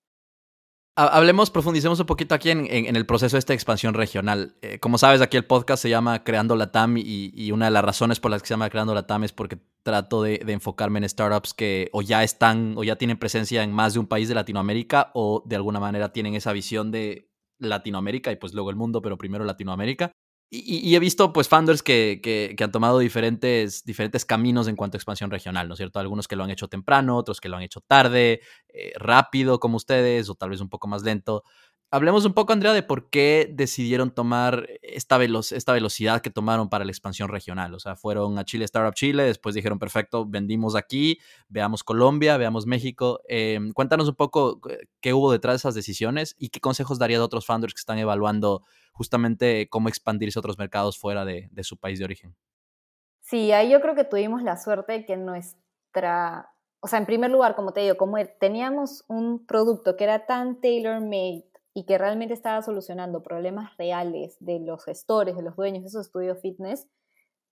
Hablemos, profundicemos un poquito aquí en, el proceso de esta expansión regional. Eh, como sabes, aquí el podcast se llama Creando la TAM y, una de las razones por las que se llama Creando la TAM es porque trato de, enfocarme en startups que o ya están o ya tienen presencia en más de un país de Latinoamérica o de alguna manera tienen esa visión de Latinoamérica y pues luego el mundo, pero primero Latinoamérica. Y, he visto pues founders que, que, han tomado diferentes, diferentes caminos en cuanto a expansión regional, ¿no es cierto? Algunos que lo han hecho temprano, otros que lo han hecho tarde, eh, rápido como ustedes o tal vez un poco más lento. Hablemos un poco, Andrea, de por qué decidieron tomar esta, velocidad que tomaron para la expansión regional. O sea, fueron a Chile, Startup Chile, después dijeron, perfecto, vendimos aquí, veamos Colombia, veamos México. Em, cuéntanos un poco eh, qué hubo detrás de esas decisiones y qué consejos daría a otros founders que están evaluando justamente cómo expandirse a otros mercados fuera de, su país de origen. Sí, ahí yo creo que tuvimos la suerte de que nuestra, o sea, en primer lugar, como te digo, como teníamos un producto que era tan tailor-made y que realmente estaba solucionando problemas reales de los gestores, de los dueños de esos estudios fitness,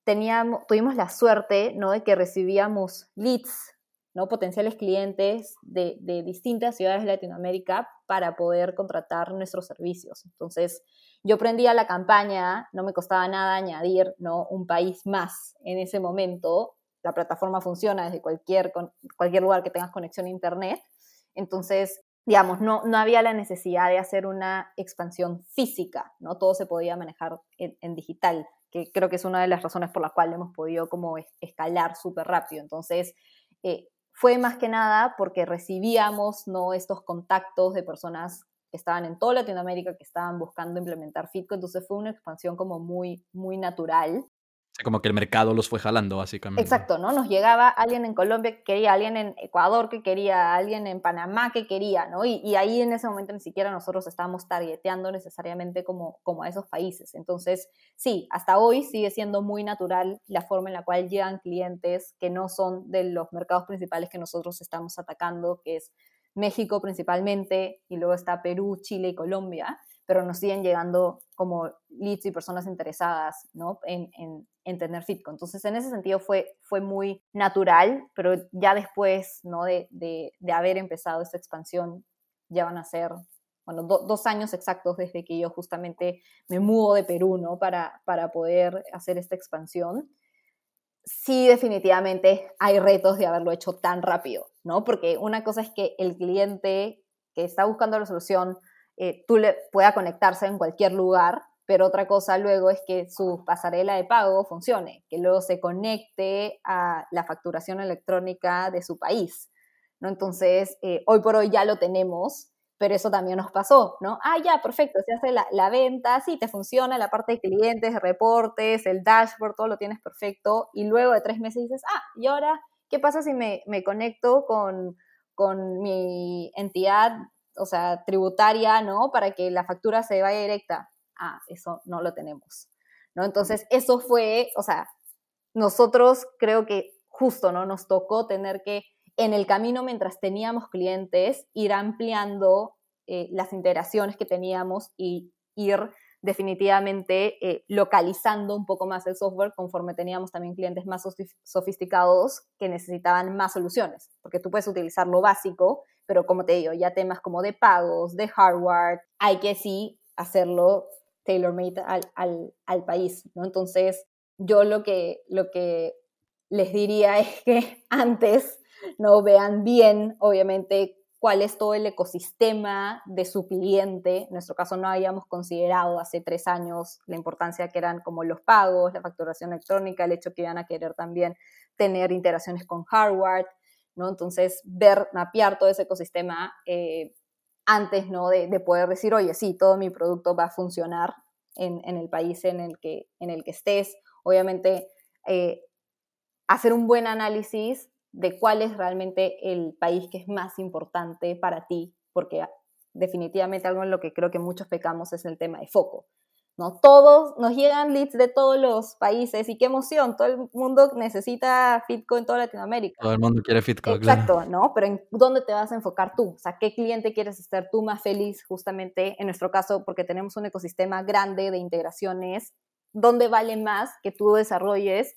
teníamos, tuvimos la suerte ¿no? de que recibíamos leads, ¿no? potenciales clientes de, de, distintas ciudades de Latinoamérica para poder contratar nuestros servicios. Entonces, yo prendía la campaña, no me costaba nada añadir ¿no? un país más en ese momento. La plataforma funciona desde cualquier, cualquier lugar que tengas conexión a Internet. Entonces, digamos, no, no había la necesidad de hacer una expansión física, ¿no? Todo se podía manejar en, digital, que creo que es una de las razones por las cuales hemos podido como escalar súper rápido. Entonces, eh, fue más que nada porque recibíamos, ¿no? Estos contactos de personas que estaban en toda Latinoamérica, que estaban buscando implementar Fitco, entonces fue una expansión como muy, muy natural como que el mercado los fue jalando, básicamente. Exacto, ¿no? Nos llegaba alguien en Colombia que quería, alguien en Ecuador que quería, alguien en Panamá que quería, ¿no? Y, ahí en ese momento ni siquiera nosotros estábamos targeteando necesariamente como, como a esos países. Entonces, sí, hasta hoy sigue siendo muy natural la forma en la cual llegan clientes que no son de los mercados principales que nosotros estamos atacando, que es México principalmente, y luego está Perú, Chile y Colombia pero nos siguen llegando como leads y personas interesadas ¿no? en, en, tener Fitco. Entonces, en ese sentido fue, fue muy natural, pero ya después ¿no? de, de, haber empezado esta expansión, ya van a ser bueno, dos años exactos desde que yo justamente me mudo de Perú ¿no? para, para poder hacer esta expansión. Sí, definitivamente hay retos de haberlo hecho tan rápido, ¿no? Porque una cosa es que el cliente que está buscando la solución eh, tú le pueda conectarse en cualquier lugar, pero otra cosa luego es que su pasarela de pago funcione, que luego se conecte a la facturación electrónica de su país, ¿no? Entonces, eh, hoy por hoy ya lo tenemos, pero eso también nos pasó, ¿no? Ah, ya, perfecto, se hace la, venta, sí, te funciona la parte de clientes, reportes, el dashboard, todo lo tienes perfecto, y luego de tres meses dices, ah, ¿y ahora qué pasa si me, me conecto con, con mi entidad o sea, tributaria, ¿no? Para que la factura se vaya directa. Ah, eso no lo tenemos, ¿no? Entonces, eso fue, o sea, nosotros creo que justo, ¿no? Nos tocó tener que, en el camino mientras teníamos clientes, ir ampliando eh, las integraciones que teníamos y ir definitivamente eh, localizando un poco más el software conforme teníamos también clientes más sofisticados que necesitaban más soluciones, porque tú puedes utilizar lo básico, pero como te digo, ya temas como de pagos, de hardware, hay que sí hacerlo tailor-made al, al, país, ¿no? Entonces, yo lo que, lo que les diría es que antes no vean bien, obviamente, cuál es todo el ecosistema de su cliente. En nuestro caso no habíamos considerado hace tres años la importancia que eran como los pagos, la facturación electrónica, el hecho que iban a querer también tener interacciones con hardware, ¿no? Entonces, ver, mapear todo ese ecosistema eh, antes, ¿no? De, poder decir, oye, sí, todo mi producto va a funcionar en, el país en el que, en el que estés. Obviamente, eh, hacer un buen análisis de cuál es realmente el país que es más importante para ti, porque definitivamente algo en lo que creo que muchos pecamos es el tema de foco. ¿No? Todos nos llegan leads de todos los países y qué emoción, todo el mundo necesita Fitco en toda Latinoamérica. Todo el mundo quiere Fitco, Exacto, ¿no? Pero ¿en dónde te vas a enfocar tú? O sea, ¿qué cliente quieres estar tú más feliz justamente en nuestro caso porque tenemos un ecosistema grande de integraciones, ¿dónde vale más que tú desarrolles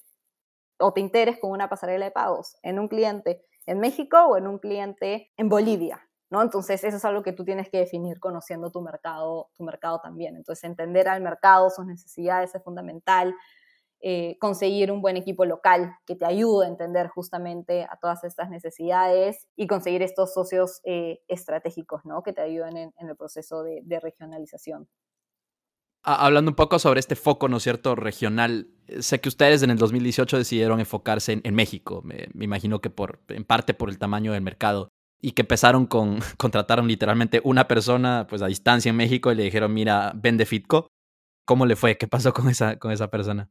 o te interes con una pasarela de pagos en un cliente en México o en un cliente en Bolivia, ¿no? Entonces, eso es algo que tú tienes que definir conociendo tu mercado, tu mercado también. Entonces, entender al mercado, sus necesidades es fundamental. Eh, conseguir un buen equipo local que te ayude a entender justamente a todas estas necesidades y conseguir estos socios eh, estratégicos, ¿no? Que te ayuden en, el proceso de, regionalización hablando un poco sobre este foco, ¿no cierto?, regional. Sé que ustedes en el 2018 decidieron enfocarse en, México, me, imagino que por, en parte por el tamaño del mercado, y que empezaron con, contrataron literalmente una persona pues a distancia en México y le dijeron, mira, vende Fitco. ¿Cómo le fue? ¿Qué pasó con esa, con esa persona?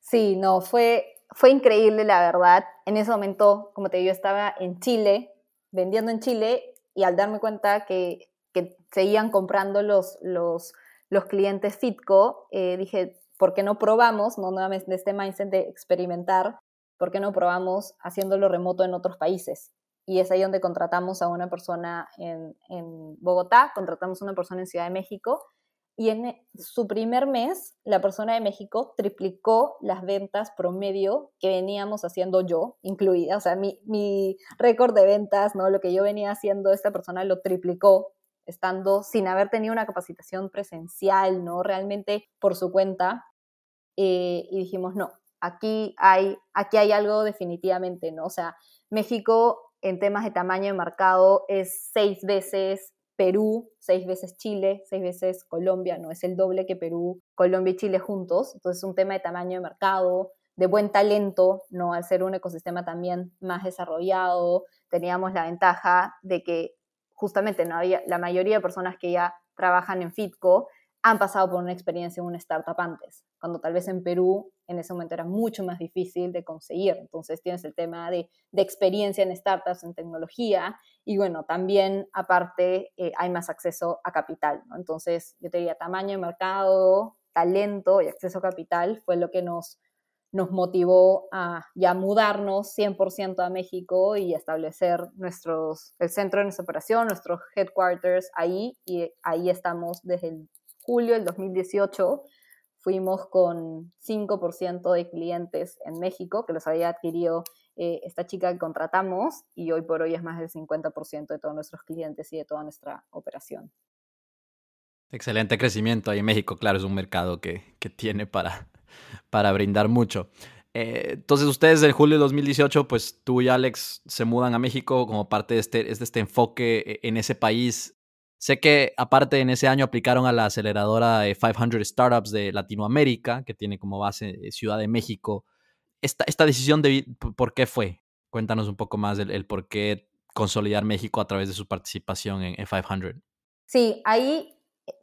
Sí, no, fue, fue increíble, la verdad. En ese momento, como te digo, estaba en Chile, vendiendo en Chile, y al darme cuenta que, que seguían comprando los, los los clientes Fitco, eh, dije, ¿por qué no probamos, no nuevamente este mindset de experimentar, ¿por qué no probamos haciéndolo remoto en otros países? Y es ahí donde contratamos a una persona en, en Bogotá, contratamos a una persona en Ciudad de México y en su primer mes la persona de México triplicó las ventas promedio que veníamos haciendo yo, incluida, o sea, mi, mi récord de ventas, ¿no? Lo que yo venía haciendo, esta persona lo triplicó estando sin haber tenido una capacitación presencial, ¿no? Realmente por su cuenta. Eh, y dijimos, no, aquí hay, aquí hay algo definitivamente, ¿no? O sea, México en temas de tamaño de mercado es seis veces Perú, seis veces Chile, seis veces Colombia, no es el doble que Perú, Colombia y Chile juntos. Entonces es un tema de tamaño de mercado, de buen talento, ¿no? Al ser un ecosistema también más desarrollado, teníamos la ventaja de que justamente no había, la mayoría de personas que ya trabajan en Fitco han pasado por una experiencia en una startup antes, cuando tal vez en Perú en ese momento era mucho más difícil de conseguir. Entonces tienes el tema de, experiencia en startups, en tecnología, y bueno, también aparte eh, hay más acceso a capital. Entonces yo te diría tamaño de mercado, talento y acceso a capital fue lo que nos, nos motivó a ya mudarnos 100% a México y establecer nuestros, el centro de nuestra operación, nuestros headquarters ahí, y ahí estamos desde el julio del 2018 fuimos con 5% de clientes en México que los había adquirido eh, esta chica que contratamos y hoy por hoy es más del 50% de todos nuestros clientes y de toda nuestra operación. Excelente crecimiento ahí en México, claro, es un mercado que, tiene para, para brindar mucho. Eh, entonces ustedes en julio de 2018, pues tú y Alex se mudan a México como parte de este, de este enfoque eh, en ese país Sé que aparte en ese año aplicaron a la aceleradora de 500 Startups de Latinoamérica, que tiene como base eh, Ciudad de México. Esta, esta decisión, de, ¿por qué fue? Cuéntanos un poco más el, por qué consolidar México a través de su participación en, 500. Sí, ahí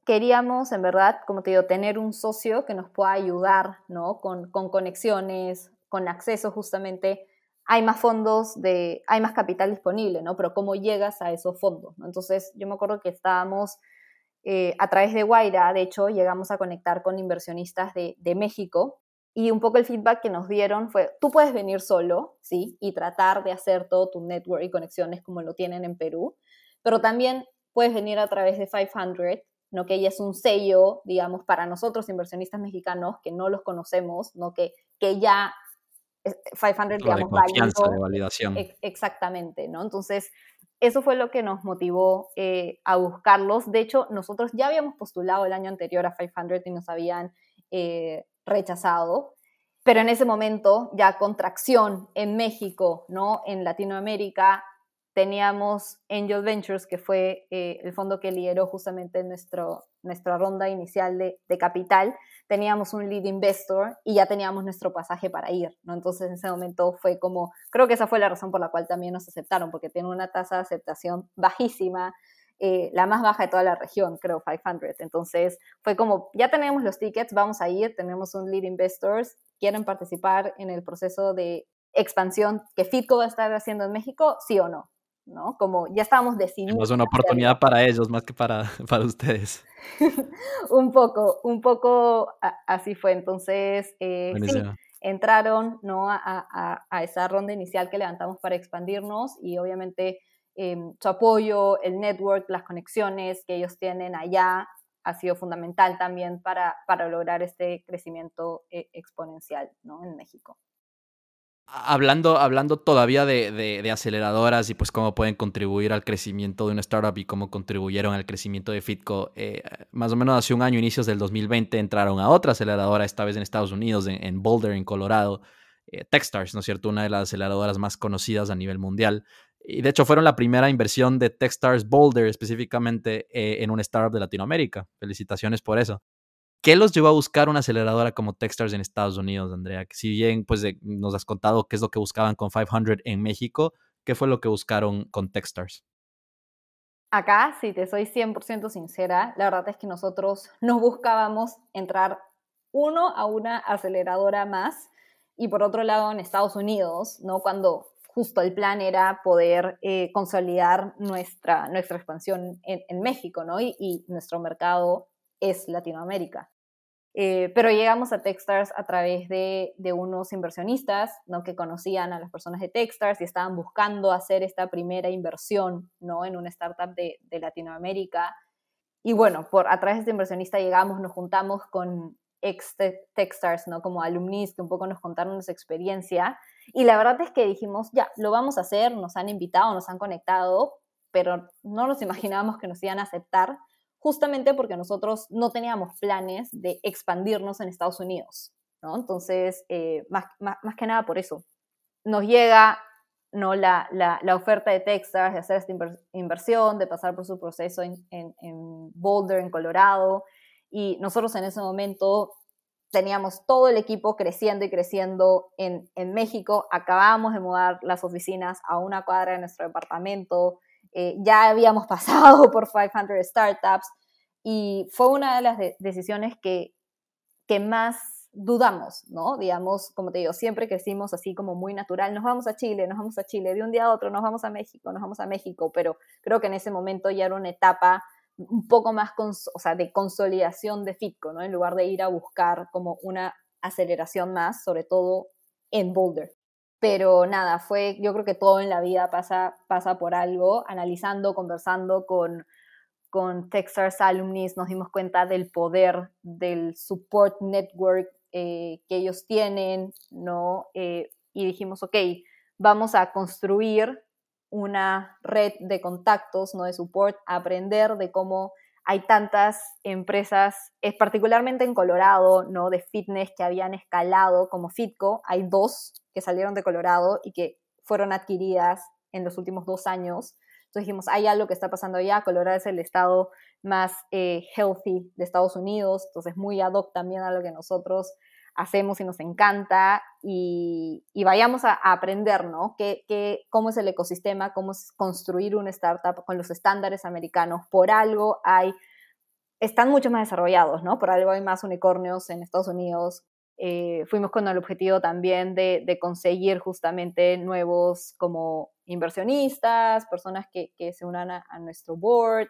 queríamos, en verdad, como te digo, tener un socio que nos pueda ayudar, ¿no? Con, con conexiones, con acceso justamente hay más fondos, de, hay más capital disponible, ¿no? Pero ¿cómo llegas a esos fondos? Entonces, yo me acuerdo que estábamos eh, a través de Guaira, de hecho, llegamos a conectar con inversionistas de, de, México y un poco el feedback que nos dieron fue, tú puedes venir solo, ¿sí? Y tratar de hacer todo tu network y conexiones como lo tienen en Perú, pero también puedes venir a través de 500, ¿no? Que es un sello, digamos, para nosotros inversionistas mexicanos que no los conocemos, ¿no? Que, que ya 500, digamos, de validación. Exactamente, ¿no? Entonces, eso fue lo que nos motivó eh, a buscarlos. De hecho, nosotros ya habíamos postulado el año anterior a 500 y nos habían eh, rechazado, pero en ese momento, ya con tracción en México, ¿no? En Latinoamérica, teníamos Angel Ventures, que fue eh, el fondo que lideró justamente nuestro, nuestra ronda inicial de, de, capital. Teníamos un lead investor y ya teníamos nuestro pasaje para ir, ¿no? Entonces en ese momento fue como, creo que esa fue la razón por la cual también nos aceptaron, porque tiene una tasa de aceptación bajísima, eh, la más baja de toda la región, creo, 500. Entonces fue como, ya tenemos los tickets, vamos a ir, tenemos un lead investors, quieren participar en el proceso de expansión que Fitco va a estar haciendo en México, sí o no. ¿No? Como ya estábamos decidiendo. Es una oportunidad para ellos más que para, para ustedes. un poco, un poco así fue. Entonces, eh, sí, entraron ¿no? A, esa ronda inicial que levantamos para expandirnos y obviamente em, su apoyo, el network, las conexiones que ellos tienen allá ha sido fundamental también para, para lograr este crecimiento eh, exponencial ¿no? en México hablando, hablando todavía de, aceleradoras y pues cómo pueden contribuir al crecimiento de una startup y cómo contribuyeron al crecimiento de Fitco, eh, más o menos hace un año, inicios del 2020, entraron a otra aceleradora, esta vez en Estados Unidos, en, Boulder, en Colorado, eh, Techstars, ¿no es cierto? Una de las aceleradoras más conocidas a nivel mundial. Y de hecho fueron la primera inversión de Techstars Boulder específicamente eh, en una startup de Latinoamérica. Felicitaciones por eso. ¿Qué los llevó a buscar una aceleradora como Techstars en Estados Unidos, Andrea? Si bien pues, nos has contado qué es lo que buscaban con 500 en México, ¿qué fue lo que buscaron con Techstars? Acá, si te soy 100% sincera, la verdad es que nosotros no buscábamos entrar uno a una aceleradora más y por otro lado en Estados Unidos, ¿no? Cuando justo el plan era poder eh, consolidar nuestra, nuestra expansión en, México, ¿no? Y, y, nuestro mercado es Latinoamérica. Eh, pero llegamos a Techstars a través de, unos inversionistas ¿no? que conocían a las personas de Techstars y estaban buscando hacer esta primera inversión ¿no? en una startup de, Latinoamérica. Y bueno, por, a través de este inversionista llegamos, nos juntamos con ex Techstars, ¿no? como alumnis que un poco nos contaron su experiencia. Y la verdad es que dijimos, ya, lo vamos a hacer, nos han invitado, nos han conectado, pero no nos imaginábamos que nos iban a aceptar justamente porque nosotros no teníamos planes de expandirnos en Estados Unidos, ¿no? Entonces, eh, más, más, que nada por eso. Nos llega ¿no? La, la, oferta de Texas de hacer esta inversión, de pasar por su proceso en, Boulder, en Colorado, y nosotros en ese momento teníamos todo el equipo creciendo y creciendo en, en México, acabábamos de mudar las oficinas a una cuadra de nuestro departamento, eh, ya habíamos pasado por 500 startups y fue una de las decisiones que, que más dudamos, ¿no? Digamos, como te digo, siempre crecimos así como muy natural, nos vamos a Chile, nos vamos a Chile, de un día a otro nos vamos a México, nos vamos a México, pero creo que en ese momento ya era una etapa un poco más o sea, de consolidación de Fitco, ¿no? En lugar de ir a buscar como una aceleración más, sobre todo en Boulder. Pero nada, fue, yo creo que todo en la vida pasa, pasa por algo, analizando, conversando con, con Techstars Alumnis, nos dimos cuenta del poder del support network eh, que ellos tienen, ¿no? Eh, y dijimos, ok, vamos a construir una red de contactos, ¿no? De support, aprender de cómo hay tantas empresas, es particularmente en Colorado, ¿no? De fitness que habían escalado como Fitco, hay dos que salieron de Colorado y que fueron adquiridas en los últimos dos años. Entonces dijimos, hay algo que está pasando allá, Colorado es el estado más eh, healthy de Estados Unidos, entonces muy ad hoc también a lo que nosotros hacemos y nos encanta y, vayamos a, aprender, ¿no? ¿Qué, cómo es el ecosistema, cómo es construir una startup con los estándares americanos. Por algo hay, están mucho más desarrollados, ¿no? Por algo hay más unicornios en Estados Unidos, eh, fuimos con el objetivo también de, conseguir justamente nuevos como inversionistas, personas que, se unan a, nuestro board.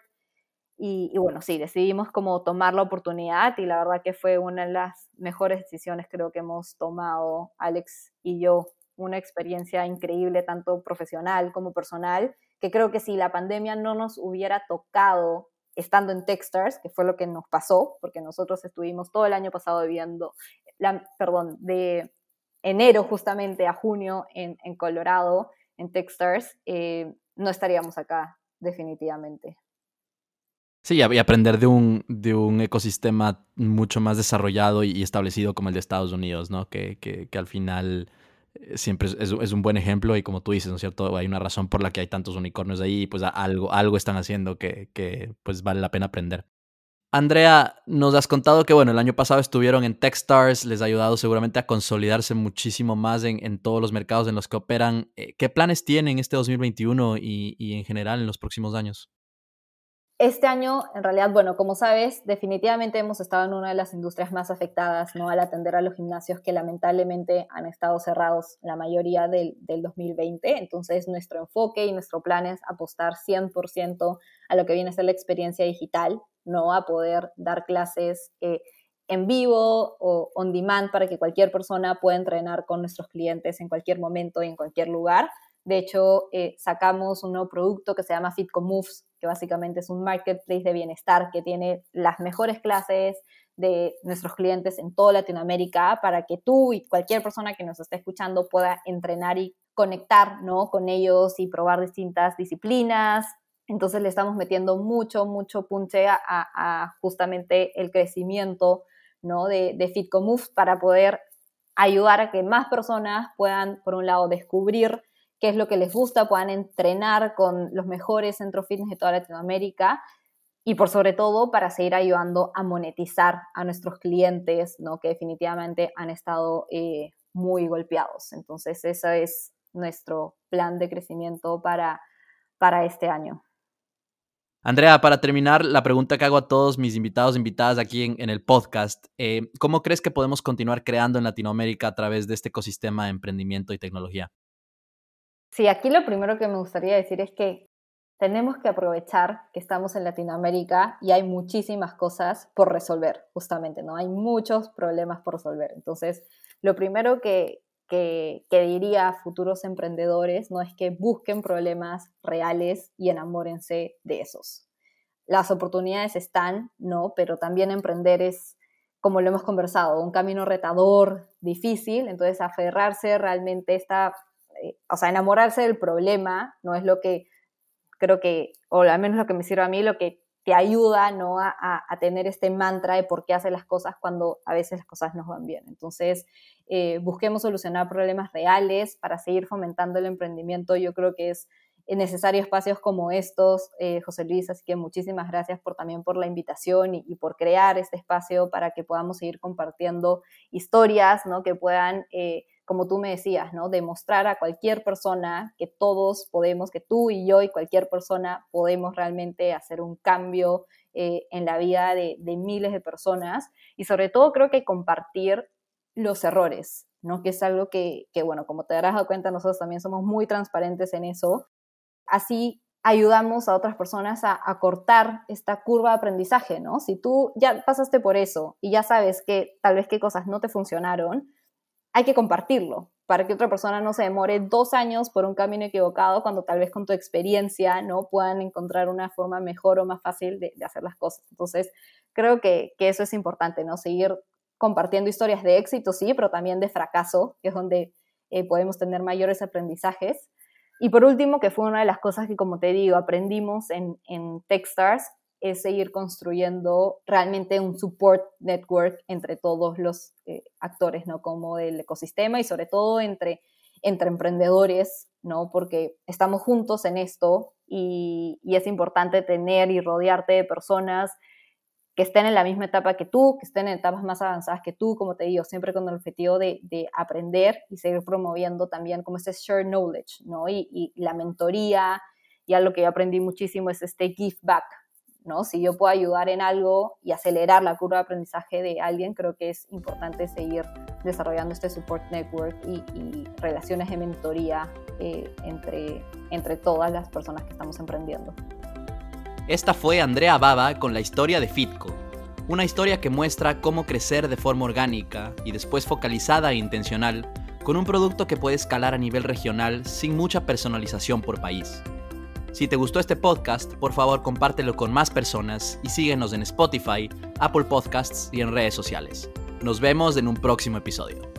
Y, bueno, sí, decidimos como tomar la oportunidad y la verdad que fue una de las mejores decisiones creo que hemos tomado Alex y yo. Una experiencia increíble, tanto profesional como personal, que creo que si la pandemia no nos hubiera tocado estando en Techstars, que fue lo que nos pasó, porque nosotros estuvimos todo el año pasado viviendo perdón, de enero justamente a junio en, Colorado, en Techstars, eh, no estaríamos acá definitivamente. Sí, y aprender de un, de un ecosistema mucho más desarrollado y establecido como el de Estados Unidos, ¿no? Que, que, al final siempre es, un buen ejemplo y como tú dices, ¿no es cierto? Hay una razón por la que hay tantos unicornios ahí y pues algo, algo están haciendo que, que pues vale la pena aprender. Andrea, nos has contado que, bueno, el año pasado estuvieron en Techstars, les ha ayudado seguramente a consolidarse muchísimo más en, todos los mercados en los que operan. Eh, ¿Qué planes tienen este 2021 y, y en general en los próximos años? Este año, en realidad, bueno, como sabes, definitivamente hemos estado en una de las industrias más afectadas, ¿no? Al atender a los gimnasios que lamentablemente han estado cerrados la mayoría del, del 2020. Entonces, nuestro enfoque y nuestro plan es apostar 100% a lo que viene a ser la experiencia digital, ¿no? A poder dar clases eh, en vivo o on demand para que cualquier persona pueda entrenar con nuestros clientes en cualquier momento y en cualquier lugar de hecho, eh, sacamos un nuevo producto que se llama Fitco Moves, que básicamente es un marketplace de bienestar que tiene las mejores clases de nuestros clientes en toda Latinoamérica para que tú y cualquier persona que nos esté escuchando pueda entrenar y conectar ¿no? con ellos y probar distintas disciplinas. Entonces le estamos metiendo mucho, mucho punche a, justamente el crecimiento ¿no? de, de Fitco Moves para poder ayudar a que más personas puedan, por un lado, descubrir qué es lo que les gusta, puedan entrenar con los mejores centros fitness de toda Latinoamérica y por sobre todo para seguir ayudando a monetizar a nuestros clientes, ¿no? que definitivamente han estado eh, muy golpeados. Entonces, ese es nuestro plan de crecimiento para, para este año. Andrea, para terminar, la pregunta que hago a todos mis invitados e invitadas aquí en, el podcast, eh, ¿cómo crees que podemos continuar creando en Latinoamérica a través de este ecosistema de emprendimiento y tecnología? Sí, aquí lo primero que me gustaría decir es que tenemos que aprovechar que estamos en Latinoamérica y hay muchísimas cosas por resolver, justamente, ¿no? Hay muchos problemas por resolver. Entonces, lo primero que, que, diría a futuros emprendedores, ¿no? Es que busquen problemas reales y enamórense de esos. Las oportunidades están, ¿no? Pero también emprender es, como lo hemos conversado, un camino retador, difícil, entonces aferrarse realmente está, eh, o sea, enamorarse del problema, no es lo que creo que, o al menos lo que me sirve a mí, lo que te ayuda ¿no? a, a, tener este mantra de por qué hace las cosas cuando a veces las cosas no van bien. Entonces, eh, busquemos solucionar problemas reales para seguir fomentando el emprendimiento. Yo creo que es necesario espacios como estos, eh, José Luis, así que muchísimas gracias por también por la invitación y, por crear este espacio para que podamos seguir compartiendo historias, ¿no? Que puedan como tú me decías, ¿no? Demostrar a cualquier persona que todos podemos, que tú y yo y cualquier persona podemos realmente hacer un cambio eh, en la vida de, miles de personas y sobre todo creo que compartir los errores, ¿no? Que es algo que, bueno, como te darás cuenta, nosotros también somos muy transparentes en eso. Así ayudamos a otras personas a, a, cortar esta curva de aprendizaje, ¿no? Si tú ya pasaste por eso y ya sabes que tal vez qué cosas no te funcionaron, hay que compartirlo para que otra persona no se demore dos años por un camino equivocado cuando tal vez con tu experiencia no puedan encontrar una forma mejor o más fácil de, hacer las cosas. Entonces, creo que, eso es importante, ¿no? Seguir compartiendo historias de éxito, sí, pero también de fracaso, que es donde eh, podemos tener mayores aprendizajes. Y por último, que fue una de las cosas que, como te digo, aprendimos en, en Techstars, es seguir construyendo realmente un support network entre todos los eh, actores, ¿no? Como del ecosistema y sobre todo entre, entre emprendedores, ¿no? Porque estamos juntos en esto y, es importante tener y rodearte de personas que estén en la misma etapa que tú, que estén en etapas más avanzadas que tú, como te digo, siempre con el objetivo de, de aprender y seguir promoviendo también como este share knowledge, ¿no? Y, y la mentoría, y algo que yo aprendí muchísimo es este give back, ¿no? Si yo puedo ayudar en algo y acelerar la curva de aprendizaje de alguien, creo que es importante seguir desarrollando este support network y, relaciones de mentoría eh, entre, entre todas las personas que estamos emprendiendo. Esta fue Andrea Baba con la historia de Fitco, una historia que muestra cómo crecer de forma orgánica y después focalizada e intencional con un producto que puede escalar a nivel regional sin mucha personalización por país. Si te gustó este podcast, por favor compártelo con más personas y síguenos en Spotify, Apple Podcasts y en redes sociales. Nos vemos en un próximo episodio.